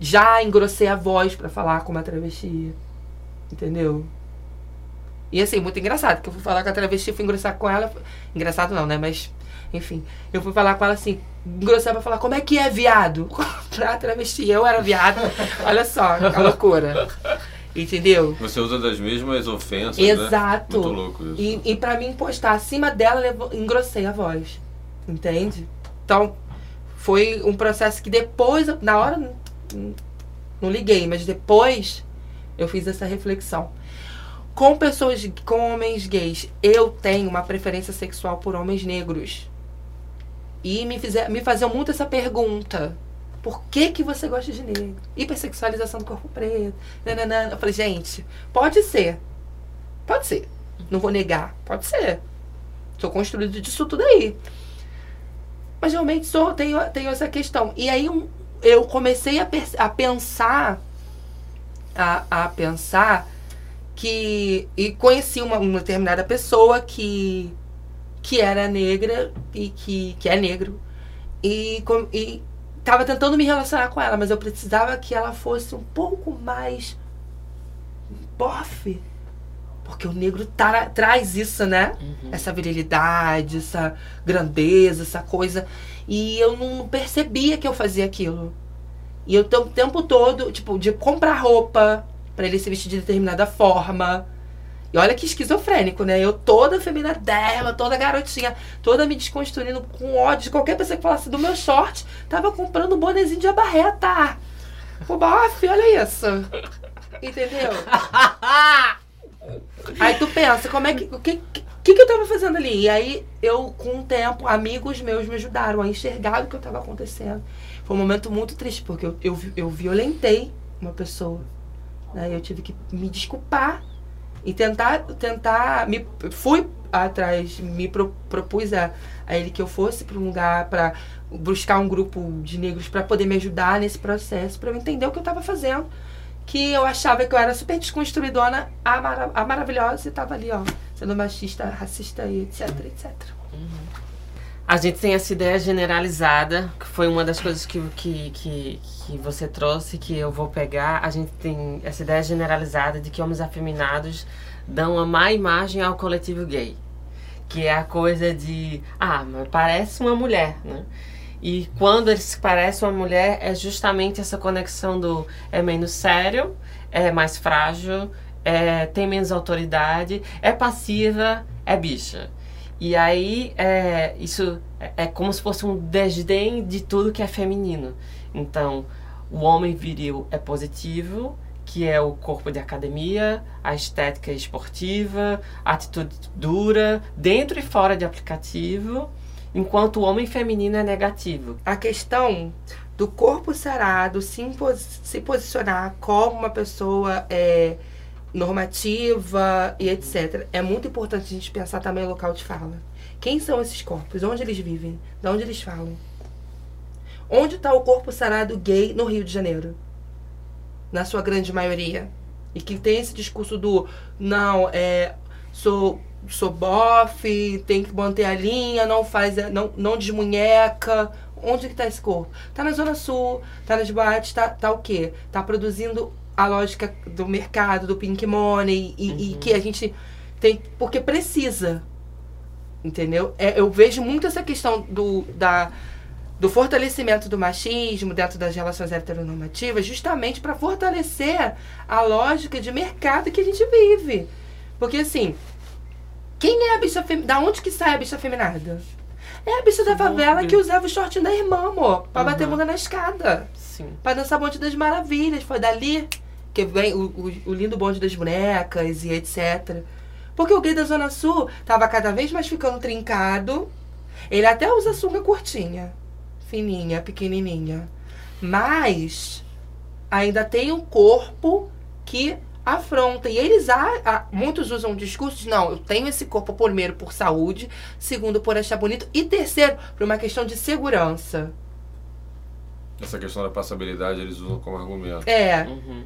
já engrossei a voz para falar com uma travesti, entendeu? E assim, muito engraçado, que eu fui falar com a travesti, fui engrossar com ela. Engraçado não, né? Mas, enfim, eu fui falar com ela assim, engrossar pra falar como é que é viado? pra travesti, eu era viado. Olha só, que loucura. Entendeu? Você usa das mesmas ofensas, Exato. né? Muito louco isso. E, e pra mim postar acima dela, levo- engrossei a voz. Entende? Então, foi um processo que depois, na hora, não liguei, mas depois eu fiz essa reflexão. Com pessoas, com homens gays, eu tenho uma preferência sexual por homens negros. E me, fizer, me faziam muito essa pergunta. Por que, que você gosta de negro? Hipersexualização do corpo preto. Nananana. Eu falei, gente, pode ser. Pode ser. Não vou negar. Pode ser. Sou construído disso tudo aí. Mas realmente sou, tenho, tenho essa questão. E aí um- eu comecei a, a pensar, a, a pensar que. E conheci uma, uma determinada pessoa que, que era negra e que, que é negro. E, com- e tava tentando me relacionar com ela, mas eu precisava que ela fosse um pouco mais bofe. Porque o negro tra- traz isso, né? Essa virilidade, essa grandeza, essa coisa. E eu não percebia que eu fazia aquilo. E eu o tempo todo, tipo, de comprar roupa pra ele se vestir de determinada forma. E olha que esquizofrênico, né? Eu toda feminina dela, toda garotinha, toda me desconstruindo com ódio de qualquer pessoa que falasse do meu short, tava comprando um bonezinho de abarreta. Pô, bofe, olha isso. Entendeu? Aí tu pensa, como é que. O que, que, que eu tava fazendo ali? E aí eu, com o tempo, amigos meus me ajudaram a enxergar o que eu tava acontecendo. Foi um momento muito triste, porque eu, eu, eu violentei uma pessoa. Né? Eu tive que me desculpar e tentar. tentar me, fui atrás, me pro- propus a, a ele que eu fosse para um lugar para buscar um grupo de negros para poder me ajudar nesse processo, para eu entender o que eu tava fazendo que eu achava que eu era super desconstruidona, a, mara a maravilhosa, e tava ali, ó, sendo machista, racista e etc, etc. A gente tem essa ideia generalizada, que foi uma das coisas que, que, que, que você trouxe, que eu vou pegar. A gente tem essa ideia generalizada de que homens afeminados dão uma má imagem ao coletivo gay. Que é a coisa de, ah, mas parece uma mulher, né? E quando eles parecem uma mulher, é justamente essa conexão do é menos sério, é mais frágil, é, tem menos autoridade, é passiva, é bicha. E aí, é, isso é, é como se fosse um desdém de tudo que é feminino. Então, o homem viril é positivo, que é o corpo de academia, a estética esportiva, a atitude dura, dentro e fora de aplicativo, enquanto o homem feminino é negativo. A questão do corpo sarado se, se posicionar como uma pessoa é, normativa e etc. É muito importante a gente pensar também o local de fala. Quem são esses corpos? Onde eles vivem? De onde eles falam? Onde está o corpo sarado gay no Rio de Janeiro? Na sua grande maioria. E que tem esse discurso do não, é, sou, sou bofe, tem que manter a linha, não faz, não, não desmunheca. Onde que tá esse corpo? Tá na Zona Sul, tá nas boates, tá, tá o quê? Tá produzindo a lógica do mercado, do pink money, e, e que a gente tem. Porque precisa. Entendeu? É, eu vejo muito essa questão do, da, do fortalecimento do machismo dentro das relações heteronormativas, justamente para fortalecer a lógica de mercado que a gente vive. Porque assim, quem é a bicha? Da onde que sai a bicha feminada? É a bicha da favela que usava o shortinho da irmã, amor, pra bater bunda na escada. Sim. Pra dançar bonde das maravilhas. Foi dali que vem o, o, o lindo bonde das bonecas e etc. Porque o gay da Zona Sul tava cada vez mais ficando trincado. Ele até usa sunga curtinha, fininha, pequenininha. Mas ainda tem um corpo que afronta. E eles, a, a- muitos usam o discurso de, não, eu tenho esse corpo primeiro por saúde, segundo por achar bonito, e terceiro, por uma questão de segurança. Essa questão da passabilidade eles usam como argumento. É. Uhum.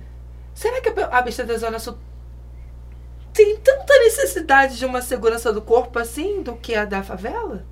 Será que a a bicha da Zona Sul tem tanta necessidade de uma segurança do corpo assim do que a da favela?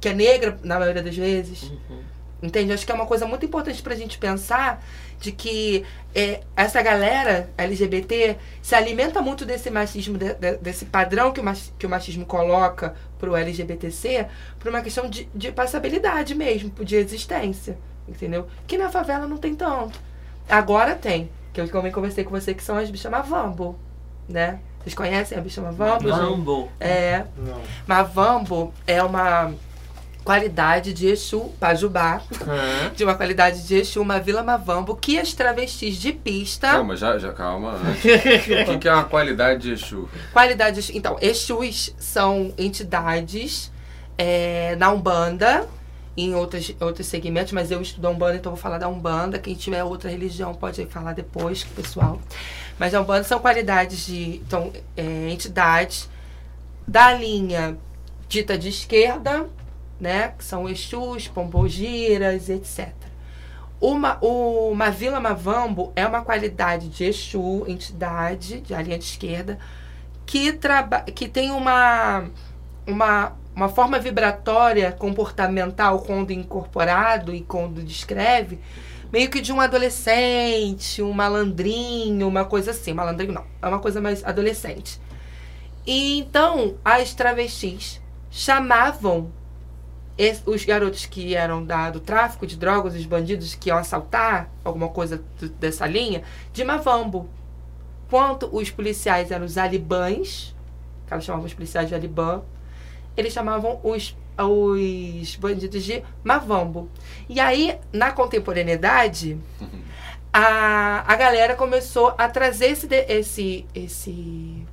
Que é negra, na maioria das vezes. Uhum. Entende? Acho que é uma coisa muito importante pra gente pensar de que é, essa galera LGBT se alimenta muito desse machismo, de- de- desse padrão que o, mach- que o machismo coloca pro LGBTC, por uma questão de, de passabilidade mesmo, de existência. Entendeu? Que na favela não tem tanto. Agora tem. Que eu também conversei com você, que são as bichas Mavambo, né? Vocês conhecem a bicha Mavambo? Mambo. É. Não. Mavambo é uma qualidade de Exu, Pajubá, Hã? de uma qualidade de Exu, uma Vila Mavambo, que as travestis de pista. Calma, já, já calma. O que, que é uma qualidade de Exu? Qualidade de- Então, Exus são entidades é, na Umbanda, em outros, outros segmentos, mas eu estudo a Umbanda, então vou falar da Umbanda. Quem tiver outra religião pode falar depois, pessoal. Mas a Umbanda são qualidades de. Então, é, entidades da linha dita de esquerda, né? Que são Exus, Pombogiras, etc. Uma, o Mavila Mavambo é uma qualidade de Exu, entidade, de a linha de esquerda, que, traba que tem uma, uma, uma forma vibratória comportamental quando incorporado e quando descreve, meio que de um adolescente, um malandrinho, uma coisa assim. Malandrinho não, é uma coisa mais adolescente. E então as travestis chamavam os garotos que eram da, do tráfico de drogas, os bandidos que iam assaltar, alguma coisa dessa linha, de Mavambo. Quanto os policiais eram os alibãs, que elas chamavam os policiais de alibã, eles chamavam os, os bandidos de Mavambo. E aí, na contemporaneidade, a, a galera começou a trazer esse, esse, esse,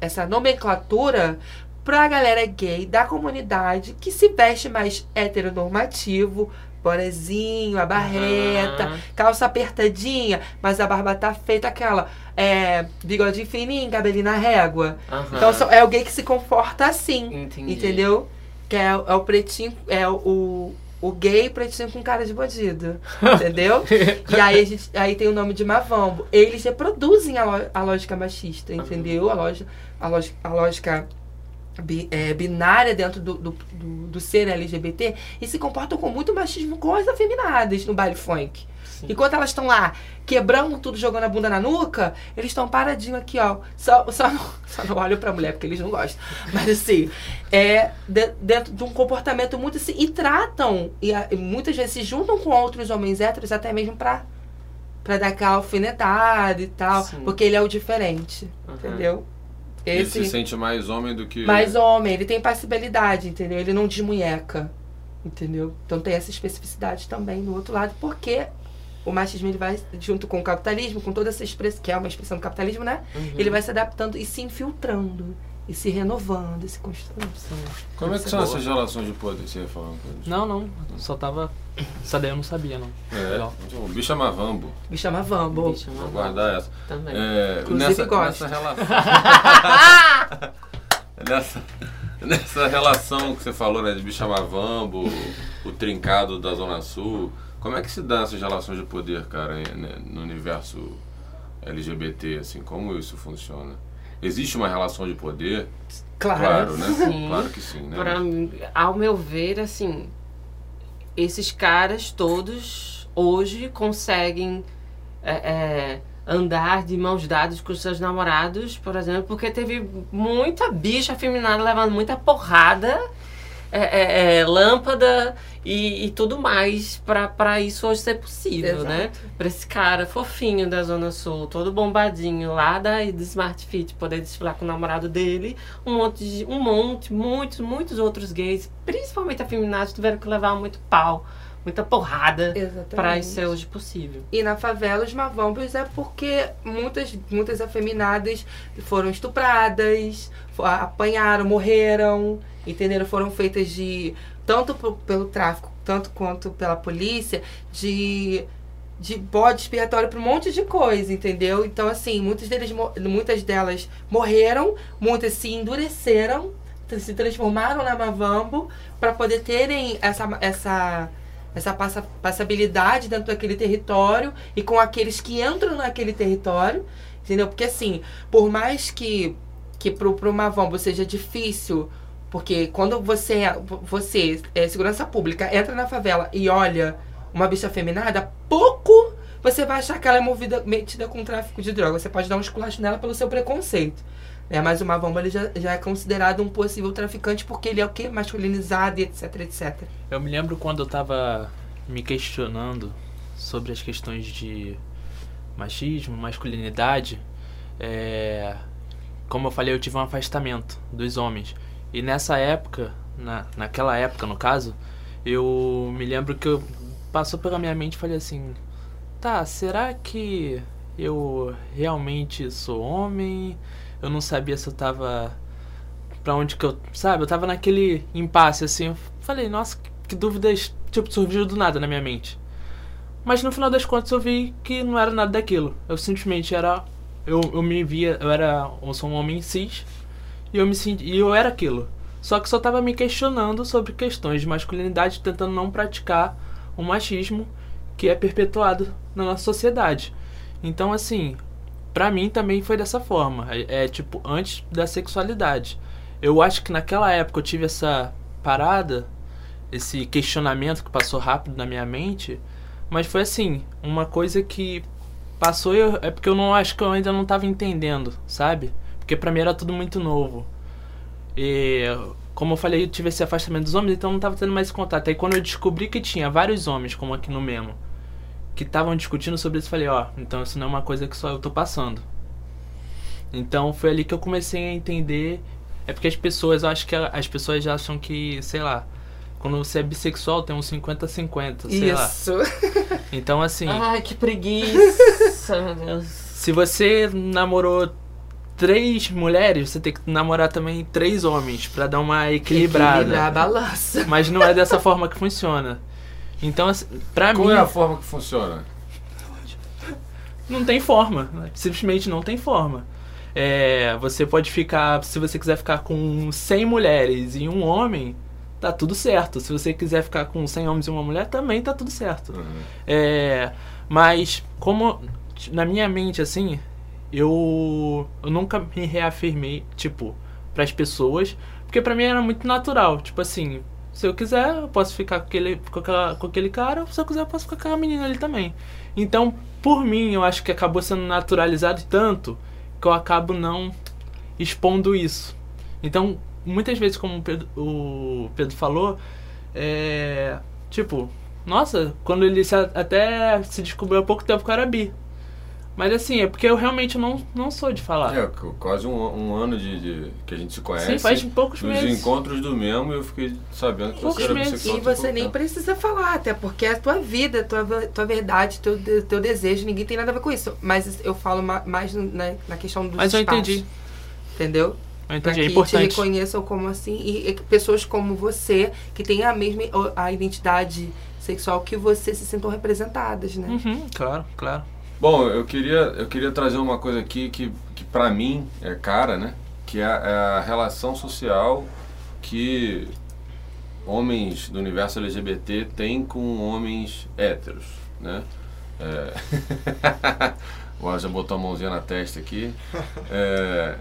essa nomenclatura pra galera gay da comunidade que se veste mais heteronormativo, bonezinho, a barreta, Aham. calça apertadinha, mas a barba tá feita aquela é, bigode fininho, cabelinho na régua. Aham. Então só- é o gay que se comporta assim, Entendi. entendeu? Que é, é o pretinho, é o, o gay pretinho com cara de bandido, entendeu? e aí, a gente, aí tem o nome de Mavambo. Eles reproduzem a, lo- a lógica machista, entendeu? A lógica, a lógica, a lógica bi- é, binária dentro do, do, do, do ser LGBT e se comportam com muito machismo com as afeminadas no baile funk. Enquanto elas estão lá quebrando tudo, jogando a bunda na nuca, eles estão paradinho aqui, ó. Só, só, não, só não olham pra mulher, porque eles não gostam. Mas assim, é de- dentro de um comportamento muito assim. E tratam, e, a- e muitas vezes se juntam com outros homens héteros até mesmo pra, pra dar aquela alfinetada e tal. Sim. Porque ele é o diferente. Uhum. Entendeu? Ele Esse se sente mais homem do que. mais homem, ele tem passibilidade, entendeu? Ele não desmunheca, entendeu? Então tem essa especificidade também do outro lado, porque o machismo ele vai junto com o capitalismo, com toda essa expressão, que é uma expressão do capitalismo, né? Uhum. Ele vai se adaptando e se infiltrando, e se renovando, e se construindo. Como é que são boa. essas relações de poder? Você ia falar uma coisa? Não, não. Só tava. Essa daí eu não sabia, não. É, Legal. o bicho é mavambo. Me chama Vambo. Bicho, Vou guardar essa. Também. É, Inclusive nessa, gosto. nessa relação. nessa, nessa relação que você falou, né, de bicho mavambo, o trincado da Zona Sul. Como é que se dá essas relações de poder, cara, né, no universo LGBT, assim? Como isso funciona? Existe uma relação de poder? Claro. Claro, né? Sim. Claro que sim, né? Pra ao meu ver, assim, esses caras todos hoje conseguem é, é, andar de mãos dadas com seus namorados, por exemplo, porque teve muita bicha afeminada levando muita porrada, é, é, é, lâmpada e, e tudo mais pra, pra isso hoje ser possível, Exato. né? Pra esse cara fofinho da Zona Sul, todo bombadinho lá da do Smart Fit, poder desfilar com o namorado dele, um monte de, um monte, muitos, muitos outros gays, principalmente afeminados, tiveram que levar muito pau, muita porrada pra isso ser hoje possível. E na favela, os mavambos é porque muitas, muitas afeminadas foram estupradas, apanharam, morreram, entenderam? Foram feitas de. tanto pelo tráfico, tanto quanto pela polícia, de. de bode expiatório pra um monte de coisa, entendeu? Então, assim, muitos deles, muitas delas morreram, muitas se endureceram, se transformaram na mavambo para poder terem essa. essa essa passa, passabilidade dentro daquele território e com aqueles que entram naquele território, entendeu? Porque assim, por mais que que pro, pro Mavambo seja difícil, porque quando você você é segurança pública entra na favela e olha uma bicha feminada, pouco você vai achar que ela é movida, metida com tráfico de droga. Você pode dar um esculacho nela pelo seu preconceito. Né? Mas o Mavambo ele já, já é considerado um possível traficante porque ele é o quê? Masculinizado etc, etc. Eu me lembro quando eu tava me questionando sobre as questões de machismo, masculinidade. É, como eu falei, eu tive um afastamento dos homens. E nessa época, na, naquela época no caso, eu me lembro que eu passou pela minha mente e falei assim: tá, será que eu realmente sou homem? Eu não sabia se eu tava. Pra onde que eu. Sabe? Eu tava naquele impasse assim. Eu falei, nossa, que, dúvidas, tipo, surgiu do nada na minha mente. Mas no final das contas eu vi que não era nada daquilo. Eu simplesmente era. Eu, eu me via. Eu era. Eu sou um homem cis. E eu me senti. E eu era aquilo. Só que só tava me questionando sobre questões de masculinidade, tentando não praticar o machismo que é perpetuado na nossa sociedade. Então, assim, pra mim também foi dessa forma. É, é, tipo, antes da sexualidade. Eu acho que naquela época eu tive essa parada, esse questionamento que passou rápido na minha mente, mas foi assim, uma coisa que passou eu- é porque eu não acho que eu ainda não tava entendendo, sabe? Porque pra mim era tudo muito novo. E como eu falei, eu tive esse afastamento dos homens, então eu não tava tendo mais contato. Aí quando eu descobri que tinha vários homens, como aqui no Memo, que estavam discutindo sobre isso, eu falei, ó, então isso não é uma coisa que só eu tô passando. Então foi ali que eu comecei a entender. É porque as pessoas, eu acho que as pessoas já acham que, sei lá, quando você é bissexual tem uns 50-50, sei lá. Isso. Então assim, Ai, que preguiça, meu Deus. se você namorou três mulheres, você tem que namorar também três homens pra dar uma equilibrada. Equilibrar a balança. Mas não é dessa forma que funciona. Então, assim, pra Qual mim, é a forma que funciona? não tem forma. Simplesmente não tem forma. É, você pode ficar, se você quiser ficar com 100 mulheres e um homem, tá tudo certo. Se você quiser ficar com 100 homens e uma mulher, também tá tudo certo. Uhum. É, mas como na minha mente assim, eu eu nunca me reafirmei, tipo, pras pessoas, porque pra mim era muito natural, tipo assim, se eu quiser, eu posso ficar com aquele com, aquela, com aquele cara, se eu quiser, eu posso ficar com aquela menina ali também. Então, por mim, eu acho que acabou sendo naturalizado tanto que eu acabo não expondo isso. Então, muitas vezes, como o Pedro, o Pedro falou, é. Tipo, nossa, quando ele se- até se descobriu há pouco tempo que era bi. Mas assim, é porque eu realmente não, não sou de falar. É, quase um, um ano de, de- que a gente se conhece. Sim, faz poucos Nos meses. encontros do mesmo eu fiquei sabendo que Poucos você era meses. bissexual. E você nem tempo. precisa falar, até porque é a tua vida, tua, tua verdade, teu, teu desejo, ninguém tem nada a ver com isso. Mas eu falo ma- mais na, na questão dos Mas eu espaços, entendi. Entendeu? Eu entendi, é que te importante. reconheçam como assim. E, e pessoas como você, que têm a mesma a identidade sexual que você, se sintam representadas, né? Uhum, claro, claro. Bom, eu queria, eu queria trazer uma coisa aqui que, que para mim é cara, né? Que é a, é a relação social que homens do universo LGBT têm com homens héteros, né? É... o Al já botou a mãozinha na testa aqui. É,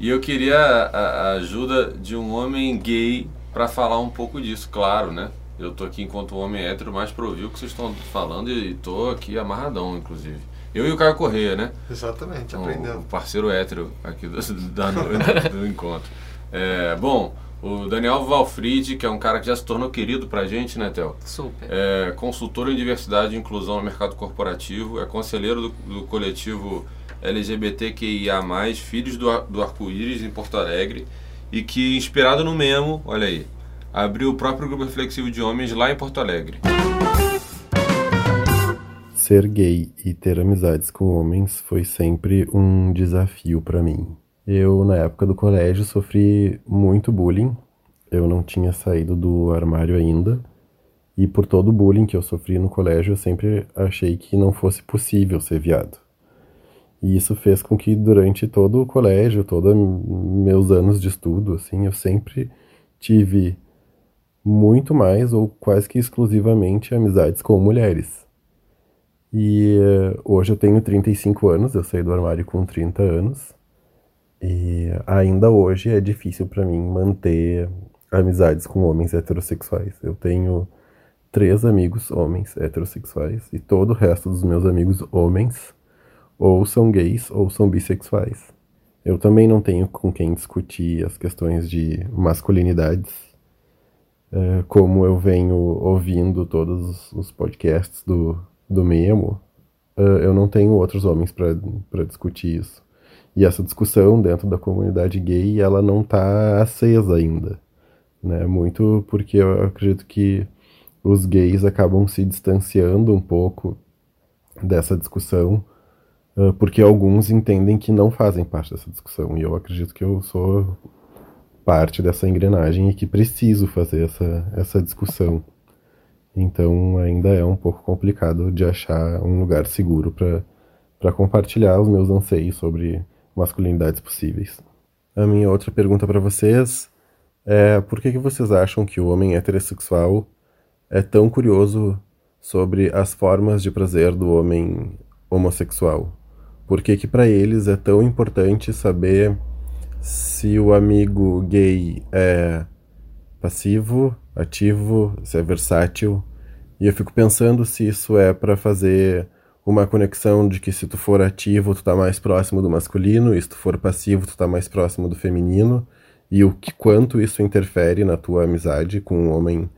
E eu queria a, a ajuda de um homem gay para falar um pouco disso, claro, né? Eu tô aqui enquanto homem hétero mais pra ouvir o que vocês estão falando e tô aqui amarradão, inclusive. Eu e o Caio Correia, né? Exatamente, aprendendo. o parceiro hétero aqui do, da noite, do encontro. É, bom, o Daniel Valfried, que é um cara que já se tornou querido pra gente, né, Theo? Super. É consultor em diversidade e inclusão no mercado corporativo, é conselheiro do, do coletivo LGBTQIA+, Filhos do, do Arco-Íris, em Porto Alegre, e que, inspirado no Memo, olha aí, abriu o próprio grupo reflexivo de homens lá em Porto Alegre. Ser gay e ter amizades com homens foi sempre um desafio pra mim. Eu, na época do colégio, sofri muito bullying. Eu não tinha saído do armário ainda. E por todo o bullying que eu sofri no colégio, eu sempre achei que não fosse possível ser viado. E isso fez com que durante todo o colégio, todos meus anos de estudo, assim, eu sempre tive muito mais ou quase que exclusivamente amizades com mulheres. E eh, hoje eu tenho 35 anos, eu saí do armário com 30 anos. E ainda hoje é difícil pra mim manter amizades com homens heterossexuais. Eu tenho três amigos homens heterossexuais e todo o resto dos meus amigos homens ou são gays ou são bissexuais. Eu também não tenho com quem discutir as questões de masculinidades. Eh, como eu venho ouvindo todos os podcasts do, do Memo, eh, eu não tenho outros homens para discutir isso. E essa discussão dentro da comunidade gay, ela não está acesa ainda. Né? Muito porque eu acredito que os gays acabam se distanciando um pouco dessa discussão, eh, porque alguns entendem que não fazem parte dessa discussão. E eu acredito que eu sou parte dessa engrenagem e que preciso fazer essa, essa discussão. Então ainda é um pouco complicado de achar um lugar seguro para compartilhar os meus anseios sobre masculinidades possíveis. A minha outra pergunta para vocês é por que, que vocês acham que o homem heterossexual é tão curioso sobre as formas de prazer do homem homossexual? Por que que para eles é tão importante saber se o amigo gay é passivo, ativo, se é versátil. E eu fico pensando se isso é para fazer uma conexão de que se tu for ativo, tu tá mais próximo do masculino, e se tu for passivo, tu tá mais próximo do feminino, e o que quanto isso interfere na tua amizade com um homem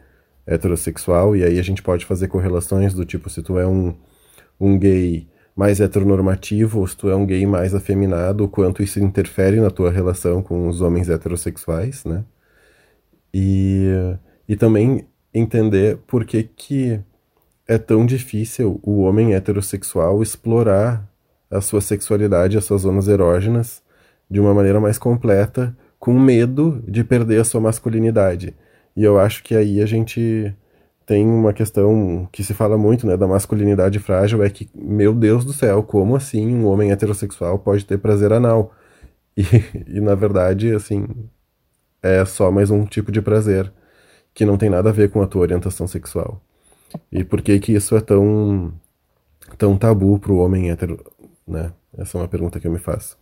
heterossexual, e aí a gente pode fazer correlações do tipo se tu é um, um gay mais heteronormativo, ou se tu é um gay mais afeminado, o quanto isso interfere na tua relação com os homens heterossexuais, né? E, e também entender por que, que é tão difícil o homem heterossexual explorar a sua sexualidade, as suas zonas erógenas, de uma maneira mais completa, com medo de perder a sua masculinidade. E eu acho que aí a gente tem uma questão que se fala muito, né, da masculinidade frágil, é que, meu Deus do céu, como assim um homem heterossexual pode ter prazer anal? E, e na verdade, assim, é só mais um tipo de prazer que não tem nada a ver com a tua orientação sexual. E por que que isso é tão tão tabu pro homem hétero, né? Essa é uma pergunta que eu me faço.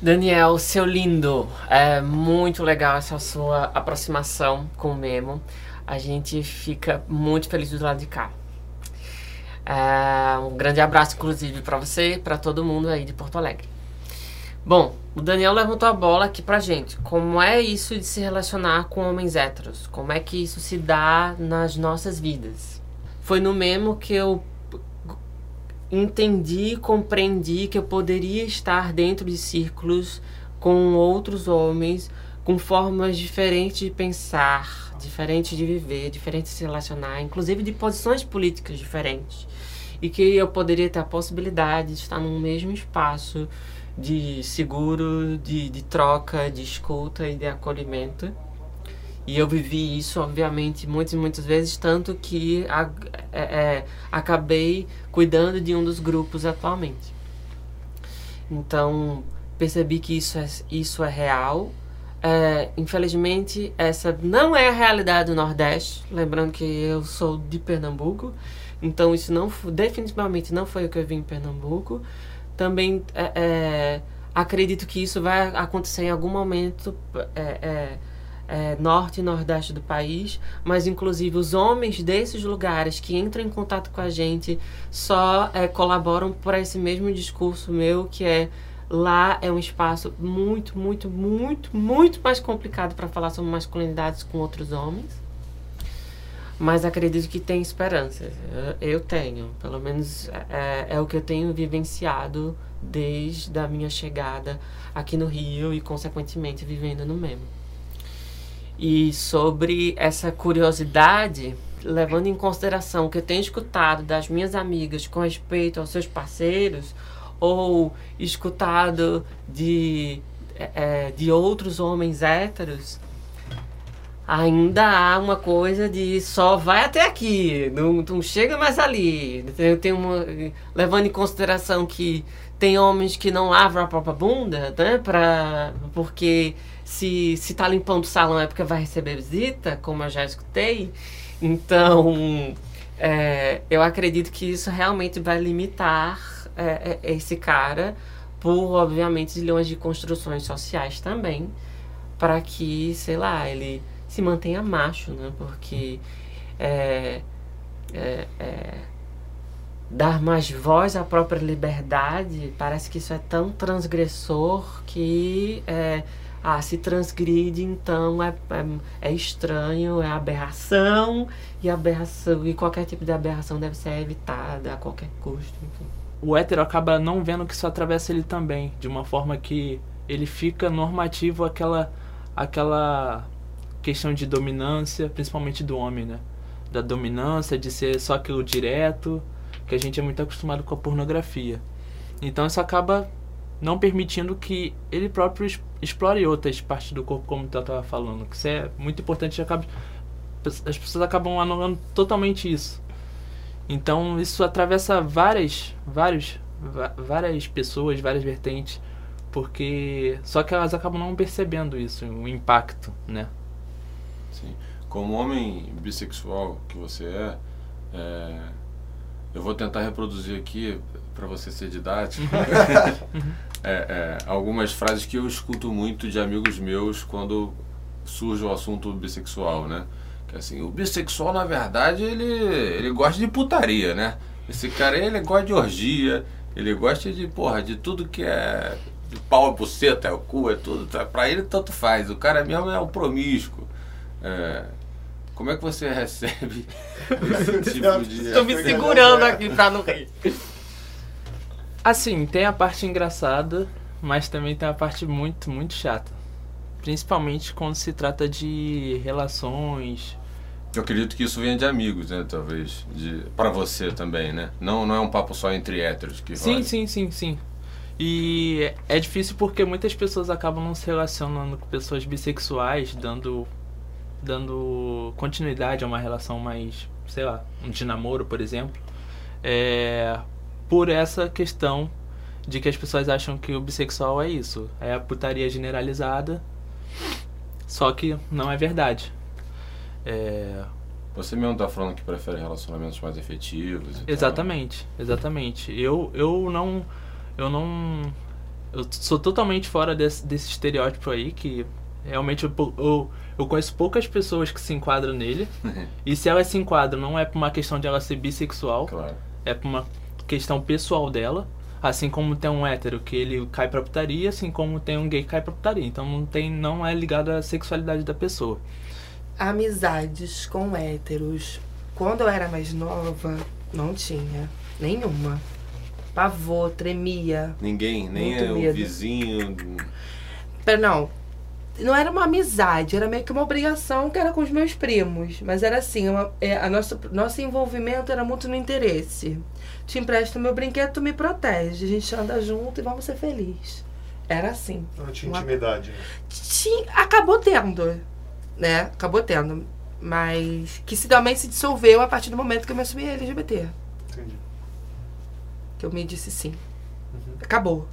Daniel, seu lindo, é muito legal essa sua aproximação com o Memo. A gente fica muito feliz do lado de cá. É, um grande abraço, inclusive, para você e para todo mundo aí de Porto Alegre. Bom, o Daniel levantou a bola aqui pra gente. Como é isso de se relacionar com homens héteros? Como é que isso se dá nas nossas vidas? Foi no Memo que eu entendi, compreendi que eu poderia estar dentro de círculos com outros homens, com formas diferentes de pensar, diferentes de viver, diferentes de se relacionar, inclusive de posições políticas diferentes. E que eu poderia ter a possibilidade de estar num mesmo espaço de seguro, de, de troca, de escuta e de acolhimento. E eu vivi isso, obviamente, muitas e muitas vezes, tanto que a, é, é, acabei cuidando de um dos grupos atualmente. Então, percebi que isso é, isso é real. É, infelizmente, essa não é a realidade do Nordeste. Lembrando que eu sou de Pernambuco. Então, isso não definitivamente não foi o que eu vi em Pernambuco. Também é, é, acredito que isso vai acontecer em algum momento é, é, norte e nordeste do país, mas inclusive os homens desses lugares que entram em contato com a gente só é, colaboram para esse mesmo discurso meu que é lá é um espaço muito, muito, muito, muito mais complicado para falar sobre masculinidades com outros homens. Mas acredito que tem esperança. Eu tenho, pelo menos é, é o que eu tenho vivenciado desde a minha chegada aqui no Rio e, consequentemente, vivendo no mesmo. E sobre essa curiosidade, levando em consideração o que eu tenho escutado das minhas amigas com respeito aos seus parceiros, ou escutado de, é, de outros homens héteros, ainda há uma coisa de só vai até aqui, não, não chega mais ali. Eu tenho uma, levando em consideração que tem homens que não lavam a própria bunda, né? Pra, porque se, se tá limpando o salão é porque vai receber visita, como eu já escutei. Então, é, eu acredito que isso realmente vai limitar é, é, esse cara por, obviamente, zilhões de construções sociais também, para que, sei lá, ele se mantenha macho, né? Porque é, é, é, dar mais voz à própria liberdade parece que isso é tão transgressor que é, ah, se transgride, então é, é, é, estranho, é aberração, e aberração, e qualquer tipo de aberração deve ser evitada a qualquer custo. Enfim. O hétero acaba não vendo que isso atravessa ele também, de uma forma que ele fica normativo aquela, aquela questão de dominância, principalmente do homem, né? Da dominância, de ser só aquilo direto, que a gente é muito acostumado com a pornografia. Então isso acaba não permitindo que ele próprio explore outras partes do corpo, como tu estava falando. Que isso é muito importante. Acaba, as pessoas acabam anulando totalmente isso. Então isso atravessa várias, vários, várias pessoas, várias vertentes, porque só que elas acabam não percebendo isso, o impacto, né? Como homem bissexual que você é, é eu vou tentar reproduzir aqui para você ser didático. é, é, algumas frases que eu escuto muito de amigos meus quando surge o assunto bissexual, né? Que assim, o bissexual na verdade ele, ele gosta de putaria, né? Esse cara aí, ele gosta de orgia, ele gosta de, porra, de tudo que é de pau é buceta, é o cu, é tudo. Tá? Pra ele tanto faz. O cara mesmo é o promíscuo. É, como é que você recebe esse tipo de. Estou me segurando aqui pra não rir. Assim, tem a parte engraçada, mas também tem a parte muito, muito chata. Principalmente quando se trata de relações. Eu acredito que isso venha de amigos, né? Talvez. De, para você também, né? Não, não é um papo só entre héteros que Sim, rola. sim, sim, sim. E é difícil porque muitas pessoas acabam não se relacionando com pessoas bissexuais, dando, dando continuidade a uma relação mais, sei lá, um de namoro, por exemplo. É, por essa questão de que as pessoas acham que o bissexual é isso, é a putaria generalizada, só que não é verdade. É... Você mesmo tá falando que prefere relacionamentos mais efetivos. exatamente, tal. exatamente. Eu, eu não, eu não, eu sou totalmente fora desse, desse estereótipo aí que realmente eu, eu, eu conheço poucas pessoas que se enquadram nele. e se elas se enquadram, não é por uma questão de ela ser bissexual, claro. é por uma questão pessoal dela. Assim como tem um hétero que ele cai pra putaria, assim como tem um gay que cai pra putaria. Então não tem, não é ligado à sexualidade da pessoa. Amizades com héteros. Quando eu era mais nova, não tinha nenhuma. Pavor, tremia. Ninguém, nem Muito o vizinho. Pera, não. Não era uma amizade, era meio que uma obrigação que era com os meus primos. Mas era assim, uma, é, a nosso, nosso envolvimento era muito no interesse. Te empresto meu brinquedo, tu me protege. A gente anda junto e vamos ser felizes. Era assim. Não tinha Uma- intimidade. né? Tinha, acabou tendo, né? Acabou tendo. Mas que se também se dissolveu a partir do momento que eu me assumi LGBT. Entendi. Que eu me disse sim. Acabou.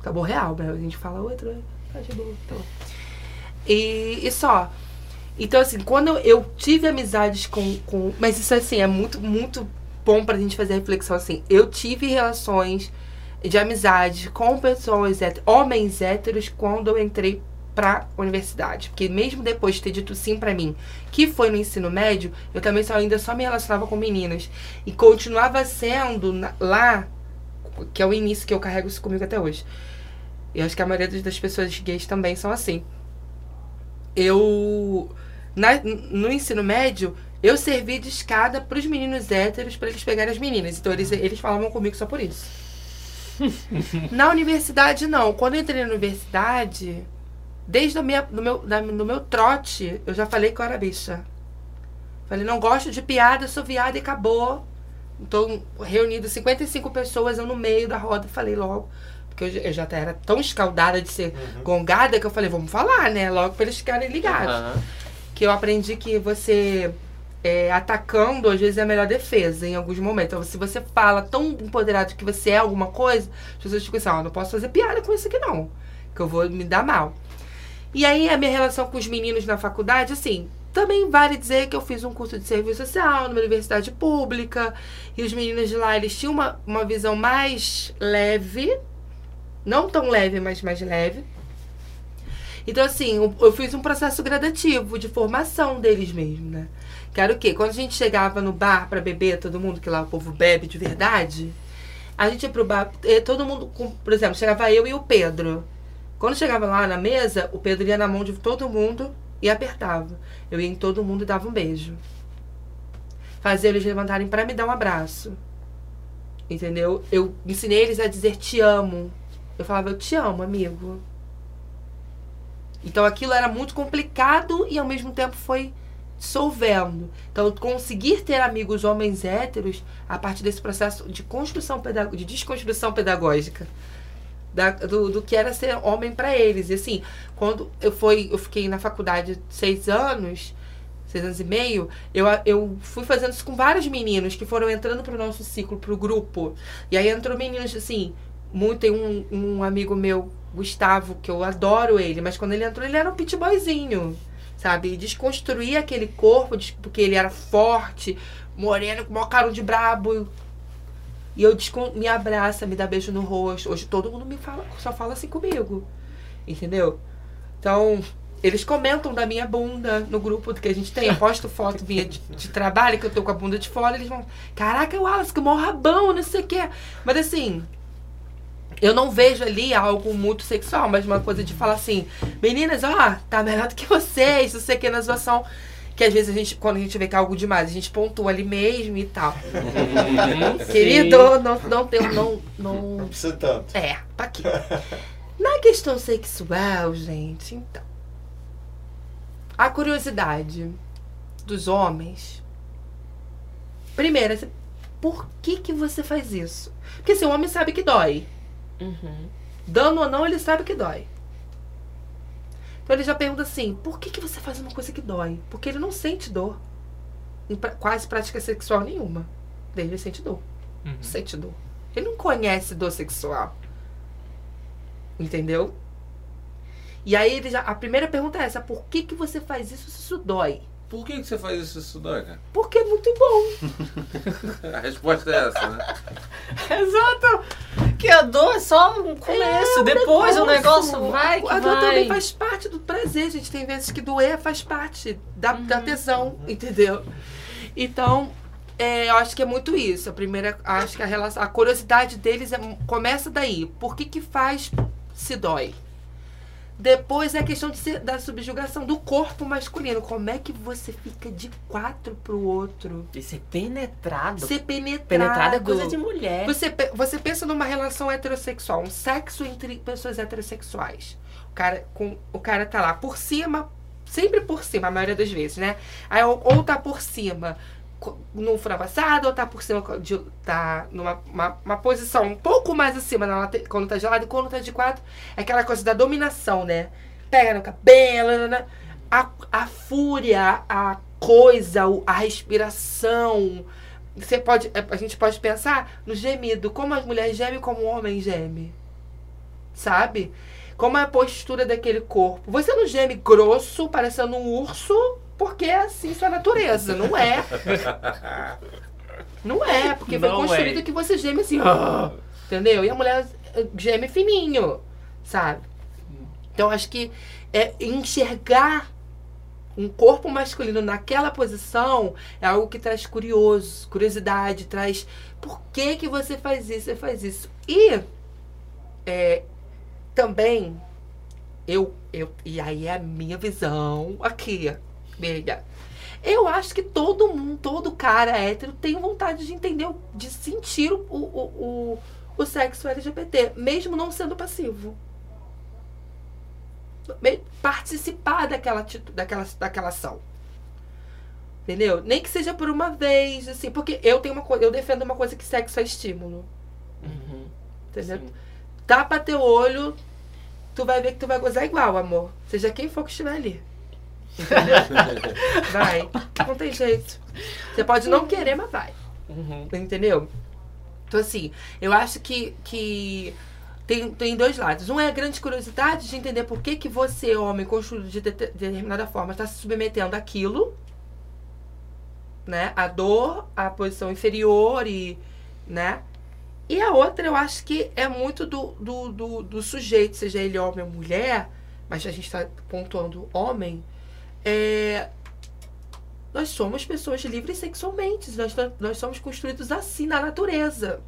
Acabou real, né? A gente fala outra, tá de boa. Tá bom. E, e só. Então, assim, quando eu, eu tive amizades com, com. Mas isso, assim, é muito, muito bom pra gente fazer a reflexão, assim. Eu tive relações de amizade com pessoas, homens héteros, quando eu entrei pra universidade. Porque mesmo depois de ter dito sim pra mim, que foi no ensino médio, eu também só, ainda só me relacionava com meninas. E continuava sendo na- lá, que é o início que eu carrego isso comigo até hoje. E acho que a maioria das pessoas gays também são assim. Eu. na- no ensino médio, eu servi de escada pros meninos héteros pra eles pegarem as meninas. Então eles, eles falavam comigo só por isso. na universidade, não. Quando eu entrei na universidade, desde o minha, do meu, da, no meu trote, eu já falei que eu era bicha. Falei, não gosto de piada, sou viada e acabou. Então, reunido 55 pessoas, eu no meio da roda falei logo. Porque eu, já- eu já era tão escaldada de ser gongada que eu falei, vamos falar, né? Logo pra eles ficarem ligados. Aham. Que eu aprendi que você é, atacando, às vezes, é a melhor defesa em alguns momentos. Então, se você fala tão empoderado que você é alguma coisa, as pessoas ficam assim, ó, não posso fazer piada com isso aqui não. Que eu vou me dar mal. E aí, a minha relação com os meninos na faculdade, assim, também vale dizer que eu fiz um curso de serviço social numa universidade pública. E os meninos de lá, eles tinham uma, uma visão mais leve. Não tão leve, mas mais leve. Então, assim, eu- fiz um processo gradativo de formação deles mesmo, né? Que era o quê? Quando a gente chegava no bar pra beber, todo mundo, que lá o povo bebe de verdade, a gente ia pro bar, todo mundo, por exemplo, chegava eu e o Pedro. Quando chegava lá na mesa, o Pedro ia na mão de todo mundo e apertava. Eu ia em todo mundo e dava um beijo. Fazia eles levantarem pra me dar um abraço. Entendeu? Eu ensinei eles a dizer te amo. Eu falava, eu te amo, amigo. Então aquilo era muito complicado e ao mesmo tempo foi dissolvendo. Então conseguir ter amigos homens héteros a partir desse processo de construção de desconstrução pedagógica. da- do, do que era ser homem para eles. E assim, quando eu, foi, eu fiquei na faculdade seis anos, seis anos e meio, eu, eu fui fazendo isso com vários meninos que foram entrando pro nosso ciclo, pro grupo. E aí entrou meninos assim, muito, tem um, um amigo meu, Gustavo, que eu adoro ele, mas quando ele entrou, ele era um pit boyzinho, sabe? E desconstruir aquele corpo, porque ele era forte, moreno, com o maior carão de brabo. E eu me abraça, me dá beijo no rosto. Hoje todo mundo me fala, só fala assim comigo. Entendeu? Então, eles comentam da minha bunda no grupo que a gente tem. Eu posto foto minha de, de trabalho, que eu tô com a bunda de fora, eles vão. Caraca, Wallace, que maior rabão, não sei o quê. Mas assim, eu não vejo ali algo muito sexual, mas uma coisa de falar assim, meninas, ó, tá melhor do que vocês, não sei o que na situação. Que às vezes a gente, quando a gente vê que é algo demais, a gente pontua ali mesmo e tal. Querido, não, não tem, não, não, Não precisa tanto. é, tá aqui. Na questão sexual, gente, então. A curiosidade dos homens. Primeiro, assim, por que que você faz isso? Porque assim, o homem sabe que dói. Uhum. Dano ou não, ele sabe que dói. Então ele já pergunta assim: por que, que você faz uma coisa que dói? Porque ele não sente dor. Em pra- quase prática sexual nenhuma. Daí ele sente dor. Uhum. Sente dor. Ele não conhece dor sexual. Entendeu? E aí ele já, a primeira pergunta é essa: por que, que você faz isso se isso dói? Por que, que você faz isso, isso dói, cara? Porque é muito bom. A resposta é essa, né? Exato! Que a dor é só um começo, É depois o negócio vai que A dor vai. também faz parte do prazer, gente. Tem vezes que doer faz parte da, da tesão, entendeu? Então, é, eu acho que é muito isso. A primeira, acho que a relação, a curiosidade deles é- começa daí. Por que que faz se dói? Depois é a questão ser- da subjugação do corpo masculino. Como é que você fica de quatro pro outro? E ser penetrado. Ser penetrado. Penetrado é coisa de mulher. Você, você pensa numa relação heterossexual, um sexo entre pessoas heterossexuais. O cara, com, o cara tá lá por cima, sempre por cima, a maioria das vezes, né? Aí, ou, ou tá por cima no frango assado, ou tá por cima de, tá numa uma, uma posição um pouco mais acima na quando tá gelado e quando tá de quatro. É aquela coisa da dominação, né? Pega no cabelo, né, né? a, a fúria, a coisa, a respiração. Você pode, é, a gente pode pensar no gemido, como as mulheres gemem, como o homem geme. Sabe? Como é a postura daquele corpo. Você não geme grosso, parecendo um urso, porque é assim sua natureza. Não é. Não é, porque foi Não construído é. que você geme assim. "Ah", entendeu? E a mulher eh, geme fininho, sabe? Então acho que é enxergar um corpo masculino naquela posição é algo que traz curioso, curiosidade, traz por que que você faz isso, você faz isso. E é, também eu, eu e aí é a minha visão aqui, amiga. Eu acho que todo mundo, todo cara hétero tem vontade de entender, de sentir o, o, o, o sexo LGBT, mesmo não sendo passivo participar daquela, daquela, daquela ação. Entendeu? Nem que seja por uma vez, assim, porque eu tenho uma coisa, eu defendo uma coisa que sexo é estímulo. Uhum. Entendeu? Sim. Tapa teu olho, tu vai ver que tu vai gozar igual, amor. Seja quem for que estiver ali. Entendeu? vai. Não tem jeito. Você pode não querer, mas vai. Uhum. Entendeu? Então, assim, eu acho que, que tem, tem dois lados. Um é a grande curiosidade de entender por que, que você, homem, construído de, de- determinada forma, está se submetendo àquilo, né? A dor, a posição inferior e, né? E a outra, eu acho que é muito do, do, do, do sujeito, seja ele homem ou mulher, mas a gente está pontuando homem, é, nós somos pessoas livres sexualmente. Nós, nós somos construídos assim na natureza.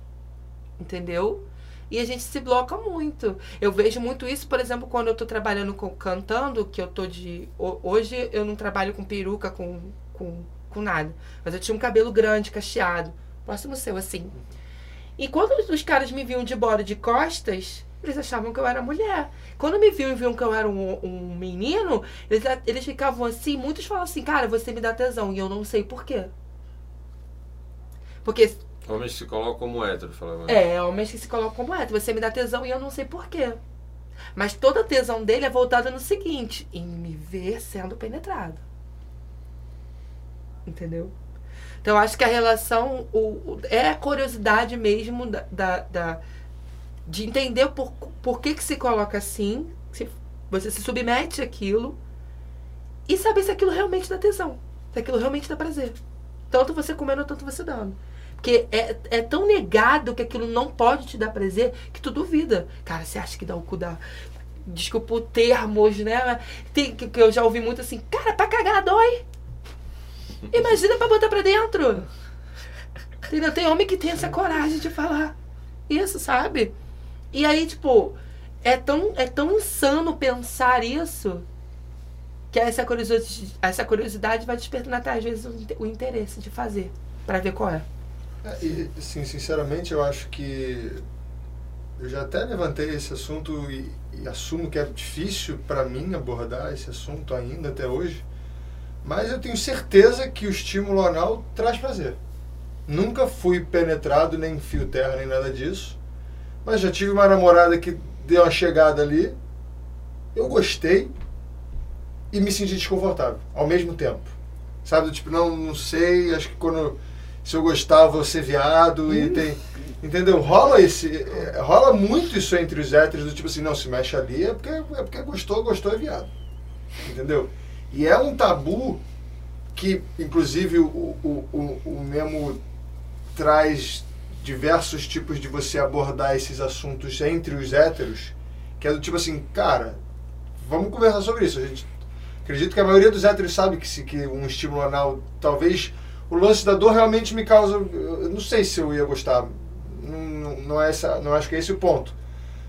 Entendeu? E a gente se bloca muito. Eu vejo muito isso, por exemplo, quando eu tô trabalhando com cantando, que eu tô de. ho- Hoje eu não trabalho com peruca, com, com, com nada. Mas eu tinha um cabelo grande, cacheado. Próximo seu, assim. E quando os caras me viam de bora de costas, eles achavam que eu era mulher. Quando me viam e viam que eu era um, um menino, eles, eles ficavam assim, muitos falam assim, cara, você me dá tesão. E eu não sei por quê. Porque Homens se colocam como héteros, falava. é, homens que se colocam como hétero. Você me dá tesão e eu não sei por quê. Mas toda a tesão dele é voltada no seguinte: em me ver sendo penetrado. Entendeu? Então acho que a relação o, o- é a curiosidade mesmo da, da, da- de entender por, por que, que se coloca assim, se você se submete àquilo e saber se aquilo realmente dá tesão, se aquilo realmente dá prazer. Tanto você comendo, tanto você dando. Porque é, é tão negado que aquilo não pode te dar prazer que tu duvida. Cara, você acha que dá o cu da. Desculpa o termos, né? Tem, que, que eu já ouvi muito assim, cara, pra cagar dói. Imagina pra botar pra dentro. Entendeu? Tem homem que tem essa coragem de falar isso, sabe? E aí, tipo, é tão, é tão insano pensar isso que essa curiosidade, essa curiosidade vai despertar, às vezes, o inte- o interesse de fazer, pra ver qual é. É, e, assim, sinceramente, eu acho que eu já até levantei esse assunto e, e assumo que é difícil para mim abordar esse assunto ainda até hoje, mas eu tenho certeza que o estímulo anal traz prazer. Nunca fui penetrado nem fio terra nem nada disso, mas já tive uma namorada que deu uma chegada ali, eu gostei e me senti desconfortável ao mesmo tempo. Sabe, tipo, não, não sei, acho que quando se eu gostar vou ser viado e tem. Entendeu? Rola esse. é, Rola muito isso entre os héteros, do tipo assim, não, se mexe ali é porque, é porque gostou, gostou é viado. Entendeu? E é um tabu que, inclusive, o, o, o, o Memo traz diversos tipos de você abordar esses assuntos entre os héteros, que é do tipo assim, cara, vamos conversar sobre isso. A gente acredito que a maioria dos héteros sabe que, se, que um estímulo anal, talvez o lance da dor realmente me causa. Eu não sei se eu ia gostar. Não, não, não é essa, não acho que é esse o ponto.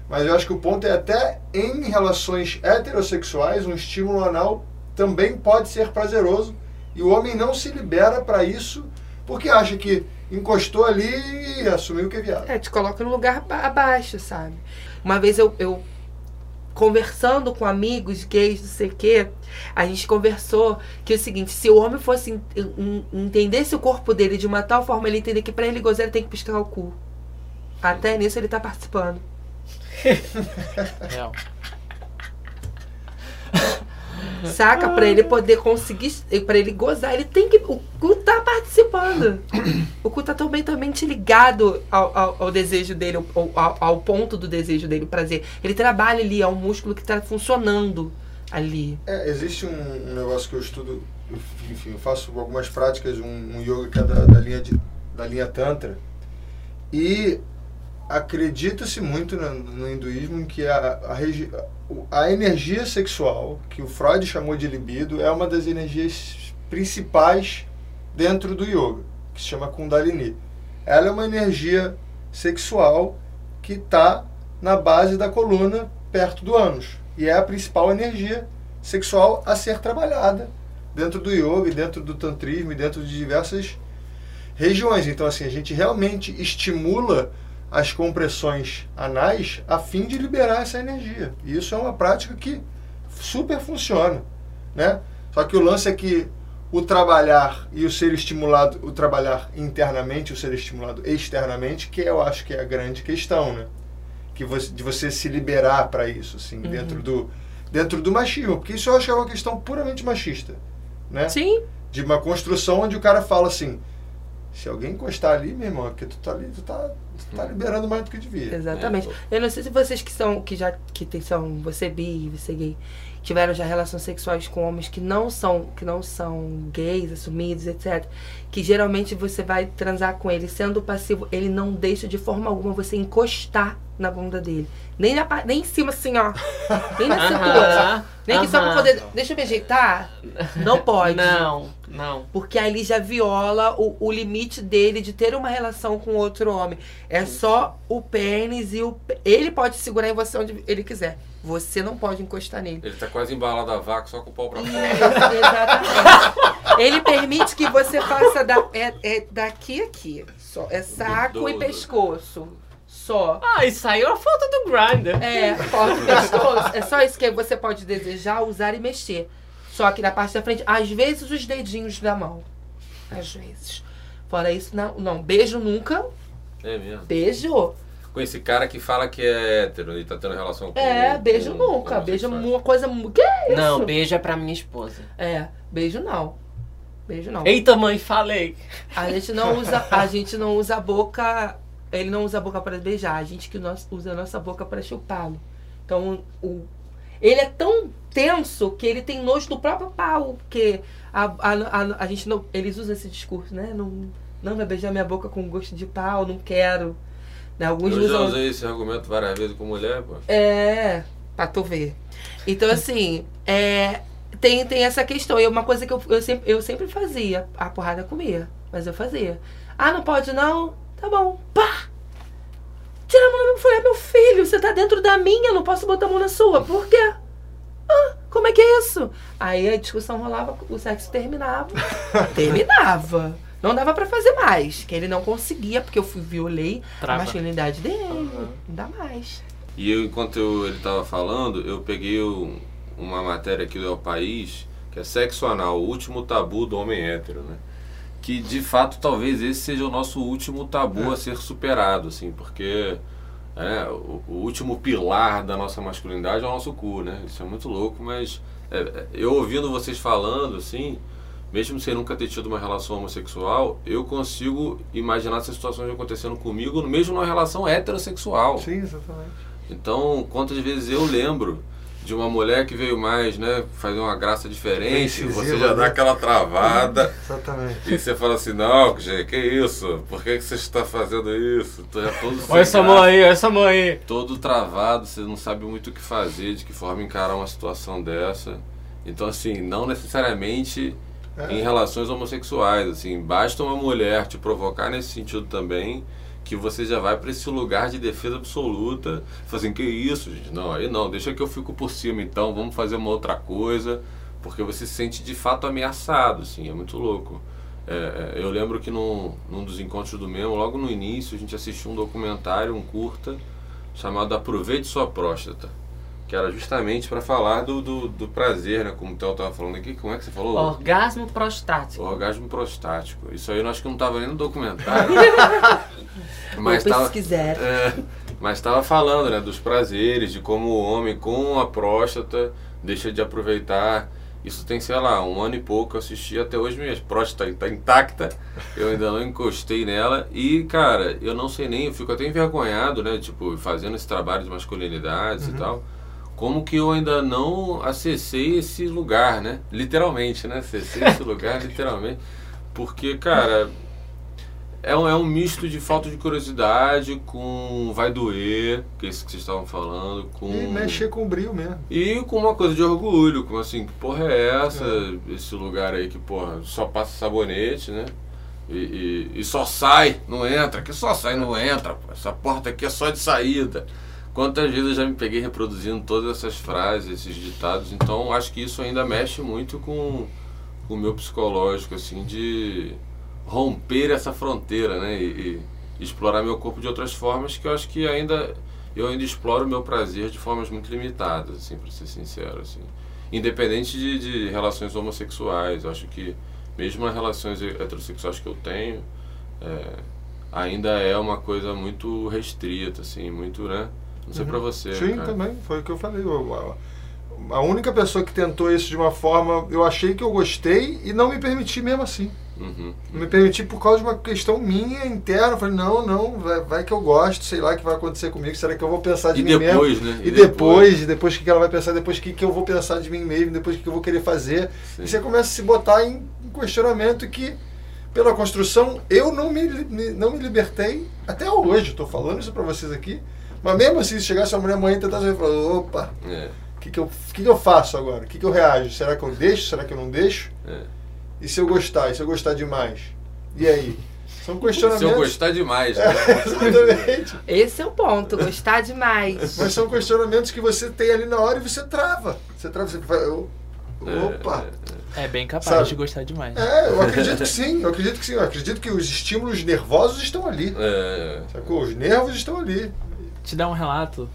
Mas eu acho que o ponto é até em relações heterossexuais, um estímulo anal também pode ser prazeroso e o homem não se libera para isso porque acha que encostou ali e assumiu que é viado. É, te coloca no lugar ba- abaixo, sabe? Uma vez eu, eu conversando com amigos gays, não sei o quê, a gente conversou que é o seguinte, se o homem fosse en- en- entendesse o corpo dele de uma tal forma, ele entender que pra ele gozar ele tem que piscar o cu. Até nisso ele tá participando. Real. Saca? Pra ele poder conseguir, pra ele gozar, ele tem que. O cu tá participando. O cu tá também, também ligado ao, ao, ao desejo dele, ao, ao, ao ponto do desejo dele, o prazer. Ele trabalha ali, é um músculo que tá funcionando ali. É, existe um, um negócio que eu estudo, enfim, eu faço algumas práticas, um, um yoga que é da, da linha, de, da linha Tantra. E acredita-se muito no, no hinduísmo que a, a, a energia sexual, que o Freud chamou de libido, é uma das energias principais dentro do yoga, que se chama Kundalini. Ela é uma energia sexual que está na base da coluna, perto do ânus. E é a principal energia sexual a ser trabalhada dentro do yoga, dentro do tantrismo e dentro de diversas regiões. Então, assim, a gente realmente estimula as compressões anais a fim de liberar essa energia. E isso é uma prática que super funciona, né? Só que o lance é que o trabalhar e o ser estimulado, o trabalhar internamente, o ser estimulado externamente, que eu acho que é a grande questão, né? Que você, de você se liberar para isso, assim, dentro do dentro do machismo, porque isso eu acho que é uma questão puramente machista, né? Sim. de uma construção onde o cara fala assim: se alguém encostar ali, meu irmão, é porque tu tá ali, tu tá, tu tá liberando mais do que devia. Exatamente. Eu não sei se vocês que são, que já que tem, são, você bi, você gay, tiveram já relações sexuais com homens que não são, que não são gays, assumidos, etc. Que geralmente você vai transar com ele sendo passivo, ele não deixa de forma alguma você encostar na bunda dele. Nem, na, nem em cima assim, ó. Nem na cintura. Nem que só pra aham. poder. Deixa eu me ajeitar. Não pode. Não, não. Porque aí ele já viola o, o limite dele de ter uma relação com outro homem. É só o pênis e o. pê- Ele pode segurar em você onde ele quiser. Você não pode encostar nele. Ele tá quase embalado a vaca, só com o pau pra fora. Exatamente. Ele permite que você faça da, é, é daqui a aqui. Só. É saco e pescoço. Só. Ah, isso aí é a falta do grinder. É, corta o pescoço. É só isso que você pode desejar, usar e mexer. Só que na parte da frente, às vezes os dedinhos da mão. Às vezes. Fora isso, não. Não, beijo nunca. É mesmo. Beijo. Com esse cara que fala que é hétero e tá tendo relação com É, com- beijo com nunca. Beijo é uma coisa. Que é isso? Não, beijo é pra minha esposa. É, beijo não. Beijo não. Eita, mãe, falei. A gente não usa, a gente não usa a boca, ele não usa a boca para beijar, a gente que nós, usa a nossa boca para chupá-lo. Então, o, ele é tão tenso que ele tem nojo do próprio pau, porque a, a, a, a gente não, eles usam esse discurso, né? Não, não vai beijar minha boca com gosto de pau, não quero. Né? Alguns Eu já usam usei esse argumento várias vezes com mulher, pô. é, pra tu ver. Então, assim, é, tem, tem essa questão. E uma coisa que eu, eu, sempre, eu sempre fazia, a porrada comia. Mas eu fazia. Ah, não pode não? Tá bom. Pá! Tira a mão da minha. Falei, "Ah, meu filho, você tá dentro da minha, eu não posso botar a mão na sua. Por quê? Ah, como é que é isso? Aí a discussão rolava, o sexo terminava. terminava. Não dava pra fazer mais. Que ele não conseguia, porque eu fui, violei Trava. a masculinidade dele. Não dá mais. E eu, enquanto eu- ele tava falando, eu peguei um- uma matéria aqui do El País, que é sexo anal, o último tabu do homem hétero, né? Que de fato talvez esse seja o nosso último tabu a ser superado, assim, porque é, o, o último pilar da nossa masculinidade é o nosso cu, né? Isso é muito louco, mas é, é, eu ouvindo vocês falando, assim, mesmo sem nunca ter tido uma relação homossexual, eu consigo imaginar essas situações acontecendo comigo, mesmo numa relação heterossexual. Sim, exatamente. Então, quantas vezes eu lembro de uma mulher que veio mais, né, fazer uma graça diferente, você já né? dá aquela travada Exatamente. e você fala assim, não, gente, que isso? Por que, que você está fazendo isso? Tu já todo sem Olha essa mão aí, olha essa mão aí. todo travado, você não sabe muito o que fazer, de que forma encarar uma situação dessa. Então, assim, não necessariamente É. em relações homossexuais, assim, basta uma mulher te provocar nesse sentido também, que você já vai para esse lugar de defesa absoluta, fala assim, que isso, gente? Não, aí não, deixa que eu fico por cima então, vamos fazer uma outra coisa, porque você se sente de fato ameaçado, assim, é muito louco. É, é, eu lembro que num, num dos encontros do Memo, logo no início, a gente assistiu um documentário, um curta, chamado Aproveite Sua Próstata que era justamente para falar do, do, do, prazer, né? Como o Theo estava falando aqui. Como é que você falou? Orgasmo prostático. Orgasmo prostático. Isso aí eu acho que não estava nem no documentário. mas Vou pesquisar. É, mas estava falando, né? Dos prazeres, de como o homem com a próstata deixa de aproveitar. Isso tem, sei lá, um ano e pouco. Eu assisti até hoje, minha próstata está intacta. Eu ainda não encostei nela. E, cara, eu não sei nem, eu fico até envergonhado, né? Tipo, fazendo esse trabalho de masculinidades uhum. e tal como que eu ainda não acessei esse lugar, né? Literalmente, né? Acessei esse lugar, literalmente. Porque, cara, é um, é um misto de falta de curiosidade com vai doer, que é isso que vocês estavam falando, com... E mexer com o brilho mesmo. E com uma coisa de orgulho, como assim, que porra é essa? É. Esse lugar aí que, porra, só passa sabonete, né? E, e, e, só sai, não entra, que só sai, não entra. Pô. Essa porta aqui é só de saída. Quantas vezes eu já me peguei reproduzindo todas essas frases, esses ditados, então acho que isso ainda mexe muito com, com o meu psicológico, assim, de romper essa fronteira, né? E, e, explorar meu corpo de outras formas que eu acho que ainda eu ainda exploro o meu prazer de formas muito limitadas, assim, para ser sincero, assim. Independente de, de relações homossexuais, eu acho que mesmo nas relações heterossexuais que eu tenho, é, ainda é uma coisa muito restrita, assim, muito, né? Não sei uhum. pra você. Sim, cara. também. Foi o que eu falei. A única pessoa que tentou isso de uma forma, eu achei que eu gostei e não me permiti mesmo assim. Uhum. Me permiti por causa de uma questão minha interna. falei, não, não, vai, vai, que eu gosto, sei lá o que vai acontecer comigo. Será que eu vou pensar de e mim depois, mesmo? Né? E, e depois, depois, depois o que ela vai pensar, depois o que, que eu vou pensar de mim mesmo, depois o que eu vou querer fazer. Sim. E você começa a se botar em questionamento que, pela construção, eu não me, não me libertei até hoje. Estou falando isso para vocês aqui. Mas mesmo assim, se chegasse uma mulher amanhã e tentasse, eu falar, opa, o é. que, que, eu, que, que eu faço agora? O que, que eu reajo? Será que eu deixo? Será que eu não deixo? É. E se eu gostar? E se eu gostar demais? E aí? São questionamentos. Se eu gostar demais. Né? É, exatamente. Esse é o ponto, gostar demais. Mas são questionamentos que você tem ali na hora e você trava. Você trava, você fala, opa. É, é, bem capaz Sabe? de gostar demais. É, eu acredito que sim, eu acredito que sim. Eu acredito que os estímulos nervosos estão ali. É. Sacou? Os nervos estão ali te dar um relato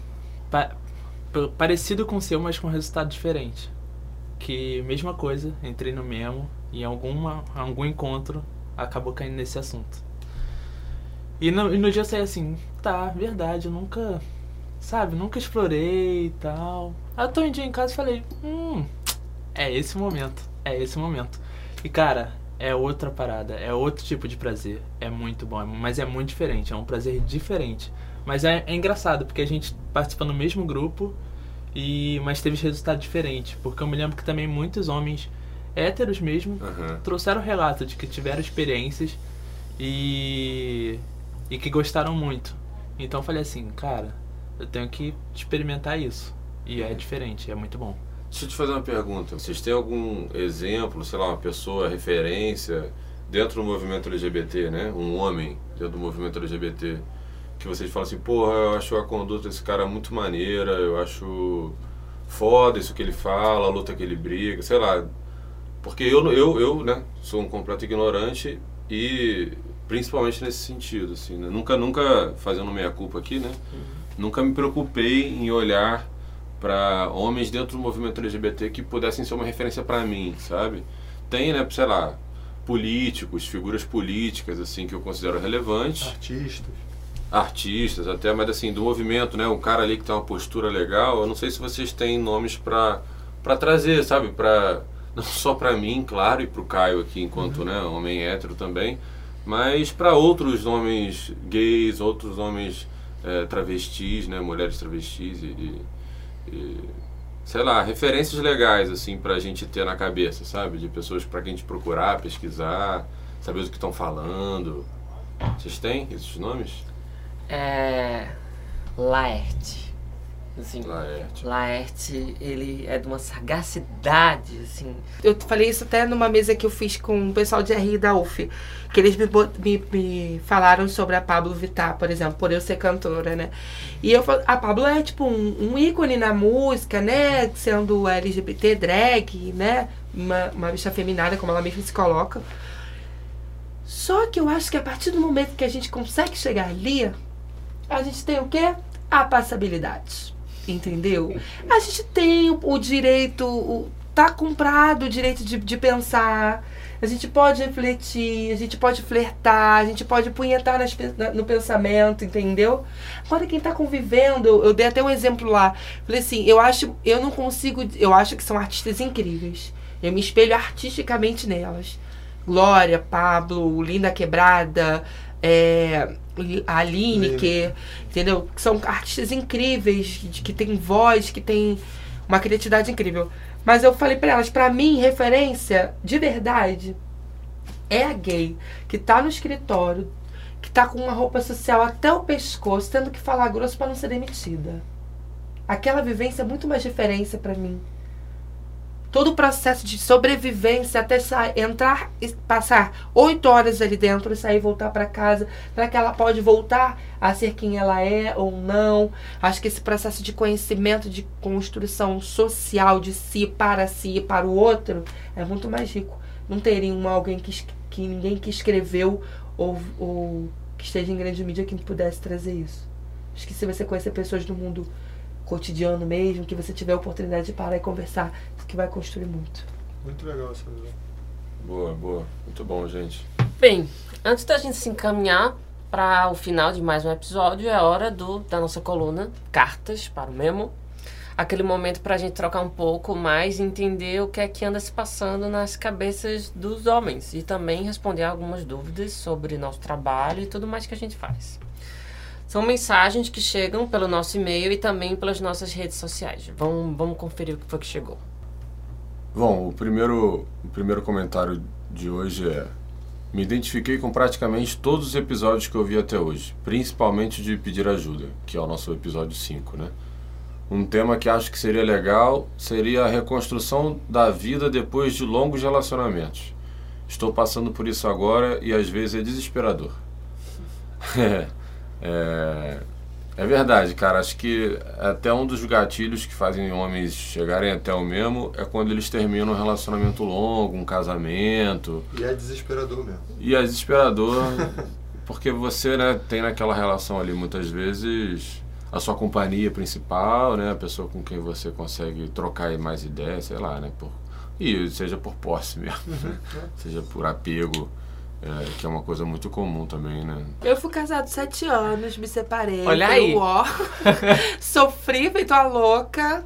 pa parecido com o seu, mas com resultado diferente. Que mesma coisa, entrei no Memo e em alguma, algum encontro acabou caindo nesse assunto. E no, e no dia eu saí assim, tá, verdade, eu nunca, sabe, nunca explorei e tal. Aí eu tô um dia em casa e falei, hum, é esse momento, é esse momento. E cara, é outra parada, é outro tipo de prazer. É muito bom, mas é muito diferente, é um prazer diferente. Mas é, é engraçado, porque a gente participa no mesmo grupo, e mas teve resultado diferente. Porque eu me lembro que também muitos homens héteros mesmo uhum. trouxeram relato de que tiveram experiências e, e que gostaram muito. Então eu falei assim, cara, eu tenho que experimentar isso. E é diferente, é muito bom. Deixa eu te fazer uma pergunta. Vocês têm algum exemplo, sei lá, uma pessoa, referência dentro do movimento LGBT, né? Um homem dentro do movimento LGBT que vocês falam assim, porra, eu acho a conduta desse cara muito maneira, eu acho foda isso que ele fala, a luta que ele briga, sei lá. Porque eu, eu, eu né, sou um completo ignorante e principalmente nesse sentido, assim, né? Nunca, nunca, fazendo meia culpa aqui, né? Uhum. Nunca me preocupei em olhar para homens dentro do movimento LGBT que pudessem ser uma referência para mim, sabe? Tem, né, sei lá, políticos, figuras políticas, assim, que eu considero relevantes. Artistas artistas até, mas assim, do movimento, né? Um cara ali que tem uma postura legal. Eu não sei se vocês têm nomes para para trazer, sabe? Para não só para mim, claro, e para o Caio aqui enquanto, uhum. né, homem hétero também, mas para outros homens gays, outros homens é, travestis, né, mulheres travestis e, e, sei lá, referências legais assim para a gente ter na cabeça, sabe? De pessoas para quem a gente procurar, pesquisar, saber o que estão falando. Vocês têm esses nomes? É. Laerte. Assim, Laerte. Laerte, ele é de uma sagacidade, assim. Eu falei isso até numa mesa que eu fiz com o pessoal de RI da UF. Que eles me, me, me falaram sobre a Pablo Vittar, por exemplo, por eu ser cantora, né? E eu falo, a Pablo é tipo um, um ícone na música, né? Sendo LGBT, drag, né? Uma, uma bicha feminada, como ela mesma se coloca. Só que eu acho que a partir do momento que a gente consegue chegar ali, a gente tem o quê? A passabilidade. Entendeu? A gente tem o, o direito, o, tá comprado o direito de, de pensar. A gente pode refletir, a gente pode flertar, a gente pode punhetar nas no pensamento, entendeu? Agora quem tá convivendo, eu dei até um exemplo lá. Falei assim, eu acho, eu não consigo, eu acho que são artistas incríveis. Eu me espelho artisticamente nelas. Glória, Pablo, Linda Quebrada, é, a Aline, que, entendeu? Que são artistas incríveis, que, que têm voz, que têm uma criatividade incrível. Mas eu falei pra elas, pra mim, referência de verdade é a gay que tá no escritório, que tá com uma roupa social até o pescoço, tendo que falar grosso pra não ser demitida. Aquela vivência é muito mais referência pra mim. Todo o processo de sobrevivência até sa- entrar e passar oito horas ali dentro e sair voltar pra casa, para que ela pode voltar a ser quem ela é ou não. Acho que esse processo de conhecimento, de construção social de si, para si e para o outro, é muito mais rico. Não teria uma, alguém que, que ninguém que escreveu ou, ou que esteja em grande mídia que pudesse trazer isso. Acho que se você conhecer pessoas do mundo cotidiano mesmo, que você tiver a oportunidade de parar e conversar, isso que vai construir muito. Muito legal essa visão. Boa, boa. Muito bom, gente. Bem, antes da gente se encaminhar para o final de mais um episódio, é hora do, da nossa coluna Cartas para o Memo. Aquele momento para a gente trocar um pouco mais e entender o que é que anda se passando nas cabeças dos homens e também responder algumas dúvidas sobre nosso trabalho e tudo mais que a gente faz. São mensagens que chegam pelo nosso e-mail e também pelas nossas redes sociais. Vamos, vamos conferir o que foi que chegou. Bom, o primeiro, o primeiro comentário de hoje é: Me identifiquei com praticamente todos os episódios que eu vi até hoje, principalmente de pedir ajuda, que é o nosso episódio 5, né? Um tema que acho que seria legal seria a reconstrução da vida depois de longos relacionamentos. Estou passando por isso agora e às vezes é desesperador. é, é, verdade, cara. Acho que até um dos gatilhos que fazem homens chegarem até o mesmo é quando eles terminam um relacionamento longo, um casamento. E é desesperador mesmo. E é desesperador porque você né, tem naquela relação ali muitas vezes a sua companhia principal, né, a pessoa com quem você consegue trocar mais ideias, sei lá, né, por, e seja por posse mesmo, né, seja por apego, é, que é uma coisa muito comum também, né. Eu fui casado sete anos, me separei. Olha aí. ó. Sofri feito a louca.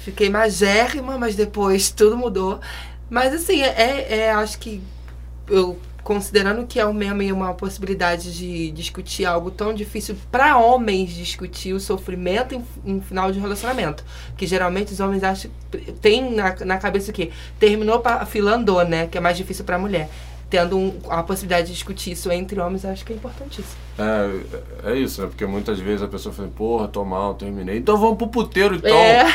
Fiquei magérrima, mas depois tudo mudou. Mas assim, é, é acho que eu considerando que é o mesmo uma possibilidade de discutir algo tão difícil para homens discutir o sofrimento em, em final de relacionamento. Que geralmente os homens acham. Tem na, na cabeça o quê? Terminou, pra, fila andou, né? Que é mais difícil para mulher. Tendo um- a possibilidade de discutir isso entre homens, acho que é importantíssimo. É, é isso, né, porque muitas vezes a pessoa fala, porra, tô mal, terminei, então vamos pro puteiro então. É.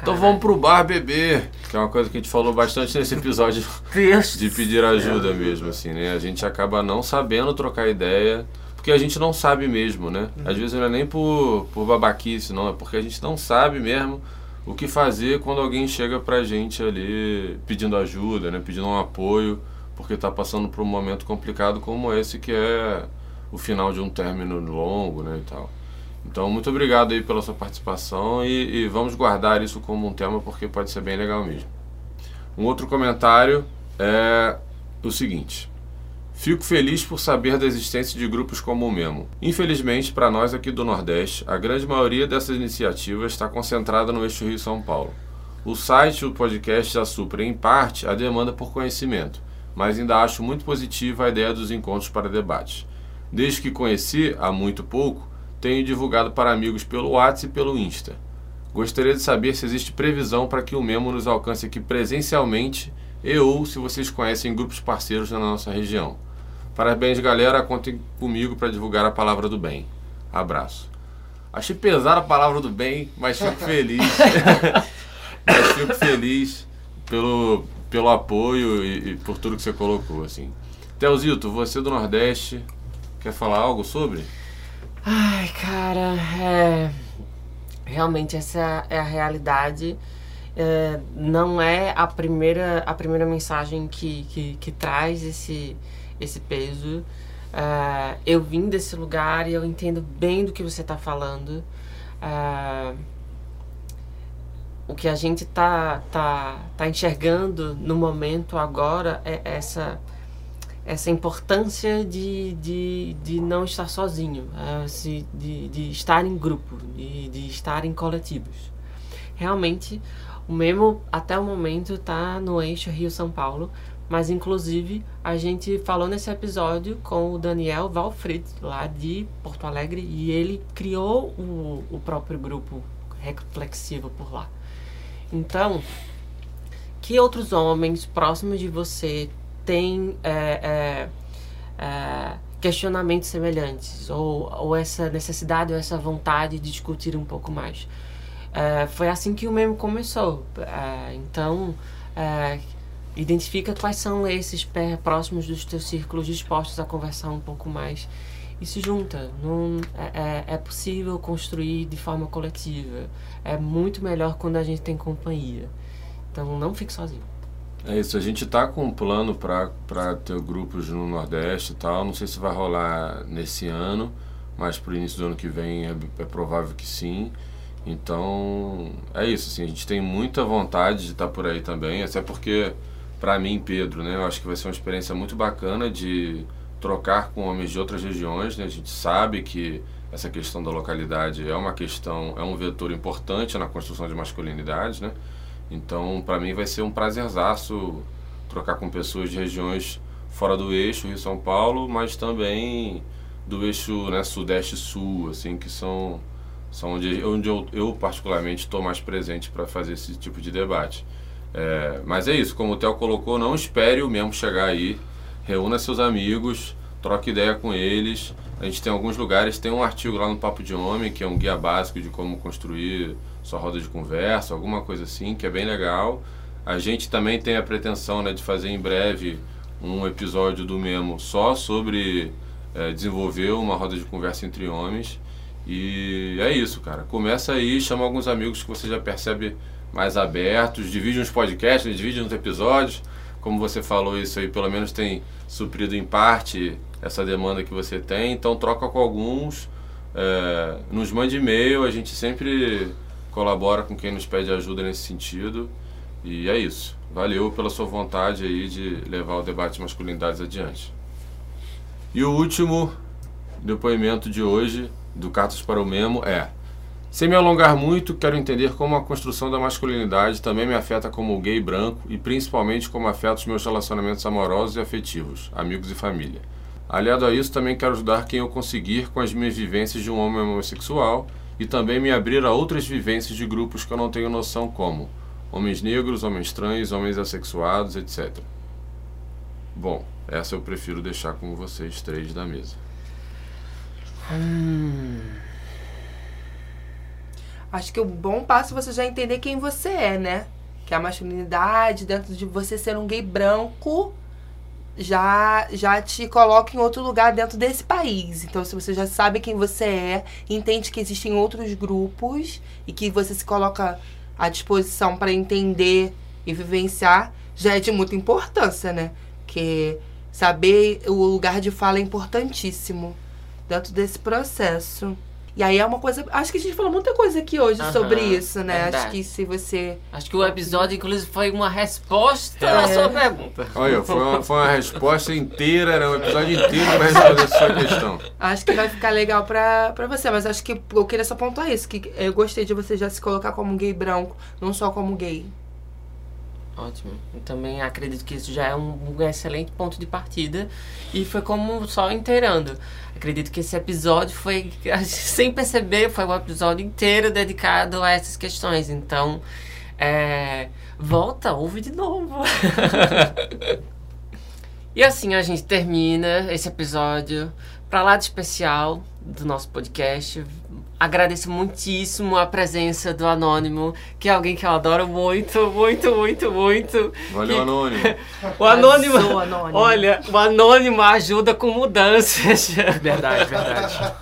Então vamos pro bar beber, que é uma coisa que a gente falou bastante nesse episódio Deus de pedir ajuda mesmo, assim, né? A gente acaba não sabendo trocar ideia, porque a gente não sabe mesmo, né? Às vezes não é nem por, por babaquice, não, é porque a gente não sabe mesmo o que fazer quando alguém chega pra gente ali pedindo ajuda, né? Pedindo um apoio, porque tá passando por um momento complicado como esse que é o final de um término longo, né, e tal. Então, muito obrigado aí pela sua participação e, e vamos guardar isso como um tema porque pode ser bem legal mesmo. Um outro comentário é o seguinte: Fico feliz por saber da existência de grupos como o Memo. Infelizmente, para nós aqui do Nordeste, a grande maioria dessas iniciativas está concentrada no eixo Rio-São Paulo. O site e o podcast já suprem, em parte, a demanda por conhecimento, mas ainda acho muito positiva a ideia dos encontros para debate. Desde que conheci, há muito pouco, tenho divulgado para amigos pelo WhatsApp e pelo Insta. Gostaria de saber se existe previsão para que o Memo nos alcance aqui presencialmente e ou se vocês conhecem grupos parceiros na nossa região. Parabéns, galera. Contem comigo para divulgar a palavra do bem. Abraço. Achei pesada a palavra do bem, mas fico feliz. mas fico feliz pelo, pelo apoio e, e por tudo que você colocou, assim. Telzito, você do Nordeste, quer falar algo sobre? Ai, cara, é... realmente essa é a realidade. É, não é a primeira, a primeira mensagem que, que, que traz esse, esse peso. É, eu vim desse lugar e eu entendo bem do que você está falando. É, o que a gente tá, tá, tá enxergando no momento agora é essa essa importância de, de, de não estar sozinho, é, de, de estar em grupo, de, de estar em coletivos. Realmente, o Memo, até o momento, está no eixo Rio-São Paulo, mas inclusive a gente falou nesse episódio com o Daniel Valfried, lá de Porto Alegre, e ele criou o, o próprio grupo reflexivo por lá. Então, que outros homens próximos de você têm é, é, é, questionamentos semelhantes, ou, ou essa necessidade ou essa vontade de discutir um pouco mais? É, foi assim que o meme começou. É, então, é, identifica quais são esses próximos dos teus círculos dispostos a conversar um pouco mais e se junta. Não, é, é, é possível construir de forma coletiva. É muito melhor quando a gente tem companhia. Então não fique sozinho. É isso, a gente tá com um plano para ter grupos no Nordeste e tal. Não sei se vai rolar nesse ano, mas pro início do ano que vem é, é provável que sim. Então é isso, assim, a gente tem muita vontade de estar tá por aí também, até porque, para mim, Pedro, né, eu acho que vai ser uma experiência muito bacana de trocar com homens de outras regiões. Né? A gente sabe que essa questão da localidade é uma questão, é um vetor importante na construção de masculinidade, né? Então, para mim vai ser um prazerzaço trocar com pessoas de regiões fora do eixo Rio São Paulo, mas também do eixo né, sudeste sul, assim, que são são onde, onde eu, eu particularmente estou mais presente para fazer esse tipo de debate. É, mas é isso, como o Theo colocou, não espere o mesmo chegar aí reúna seus amigos, troque ideia com eles. A gente tem alguns lugares, tem um artigo lá no Papo de Homem, que é um guia básico de como construir sua roda de conversa, alguma coisa assim, que é bem legal. A gente também tem a pretensão né, de fazer em breve um episódio do Memo só sobre é, desenvolver uma roda de conversa entre homens. E é isso, cara. Começa aí, chama alguns amigos que você já percebe mais abertos, divide uns podcasts, divide uns episódios como você falou isso aí, pelo menos tem suprido em parte essa demanda que você tem. Então troca com alguns, é, nos mande e-mail, a gente sempre colabora com quem nos pede ajuda nesse sentido. E é isso. Valeu pela sua vontade aí de levar o debate de masculinidades adiante. E o último depoimento de hoje do Cartas para o Memo é sem me alongar muito, quero entender como a construção da masculinidade também me afeta como gay branco e principalmente como afeta os meus relacionamentos amorosos e afetivos, amigos e família. Aliado a isso, também quero ajudar quem eu conseguir com as minhas vivências de um homem homossexual e também me abrir a outras vivências de grupos que eu não tenho noção como homens negros, homens trans, homens assexuados, etc. Bom, essa eu prefiro deixar com vocês três da mesa. Hum. Acho que o bom passo é você já entender quem você é, né? Que a masculinidade, dentro de você ser um gay branco, já, já te coloca em outro lugar dentro desse país. Então, se você já sabe quem você é, entende que existem outros grupos e que você se coloca à disposição para entender e vivenciar, já é de muita importância, né? Que saber o lugar de fala é importantíssimo dentro desse processo. E aí é uma coisa. Acho que a gente falou muita coisa aqui hoje sobre isso, né? Verdade. Acho que se você. Acho que o episódio, inclusive, foi uma resposta é. à sua pergunta. Olha, foi uma, foi uma resposta inteira, era um episódio inteiro para responder a sua questão. Acho que vai ficar legal pra, pra você, mas acho que eu queria só pontuar isso, que eu gostei de você já se colocar como gay branco, não só como gay. Ótimo. Eu também acredito que isso já é um, um excelente ponto de partida. E foi como só inteirando. Acredito que esse episódio foi, sem perceber, foi um episódio inteiro dedicado a essas questões. Então, é, volta, ouve de novo. e assim a gente termina esse episódio para lá de especial do nosso podcast. Agradeço muitíssimo a presença do Anônimo, que é alguém que eu adoro muito, muito, muito, muito. Valeu, Que- Anônimo. O Anônimo, Anônimo. olha, o Anônimo ajuda com mudanças. Verdade, verdade.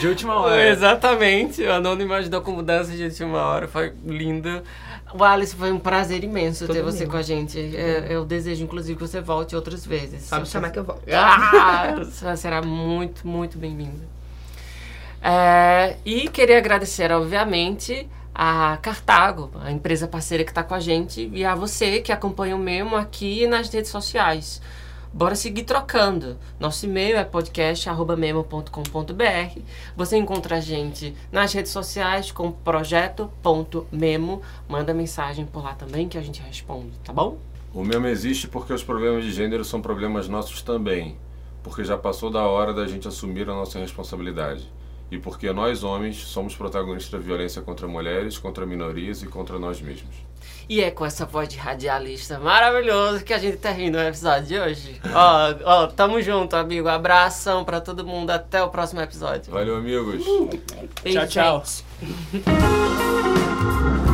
De última hora. Exatamente, o Anônimo ajudou com mudanças de última hora, foi lindo. O Alice, foi um prazer imenso ter Todo você mundo. com a gente. É, Eu desejo, inclusive, que você volte outras vezes. Só me chamar que eu volto. Ah, você será muito, muito bem-vinda. É, e queria agradecer, obviamente, a Cartago, a empresa parceira que está com a gente, e a você que acompanha o Memo aqui nas redes sociais. Bora seguir trocando. Nosso e-mail é podcast.memo.com.br. Você encontra a gente nas redes sociais com projeto.memo. Manda mensagem por lá também que a gente responde, tá bom? O mesmo existe porque os problemas de gênero são problemas nossos também. Porque já passou da hora da gente assumir a nossa responsabilidade. E porque nós, homens, somos protagonistas da violência contra mulheres, contra minorias e contra nós mesmos. E é com essa voz de radialista maravilhoso que a gente termina o episódio de hoje. ó, ó, tamo junto, amigo. Abração pra todo mundo. Até o próximo episódio. Valeu, amigos! Tchau, tchau.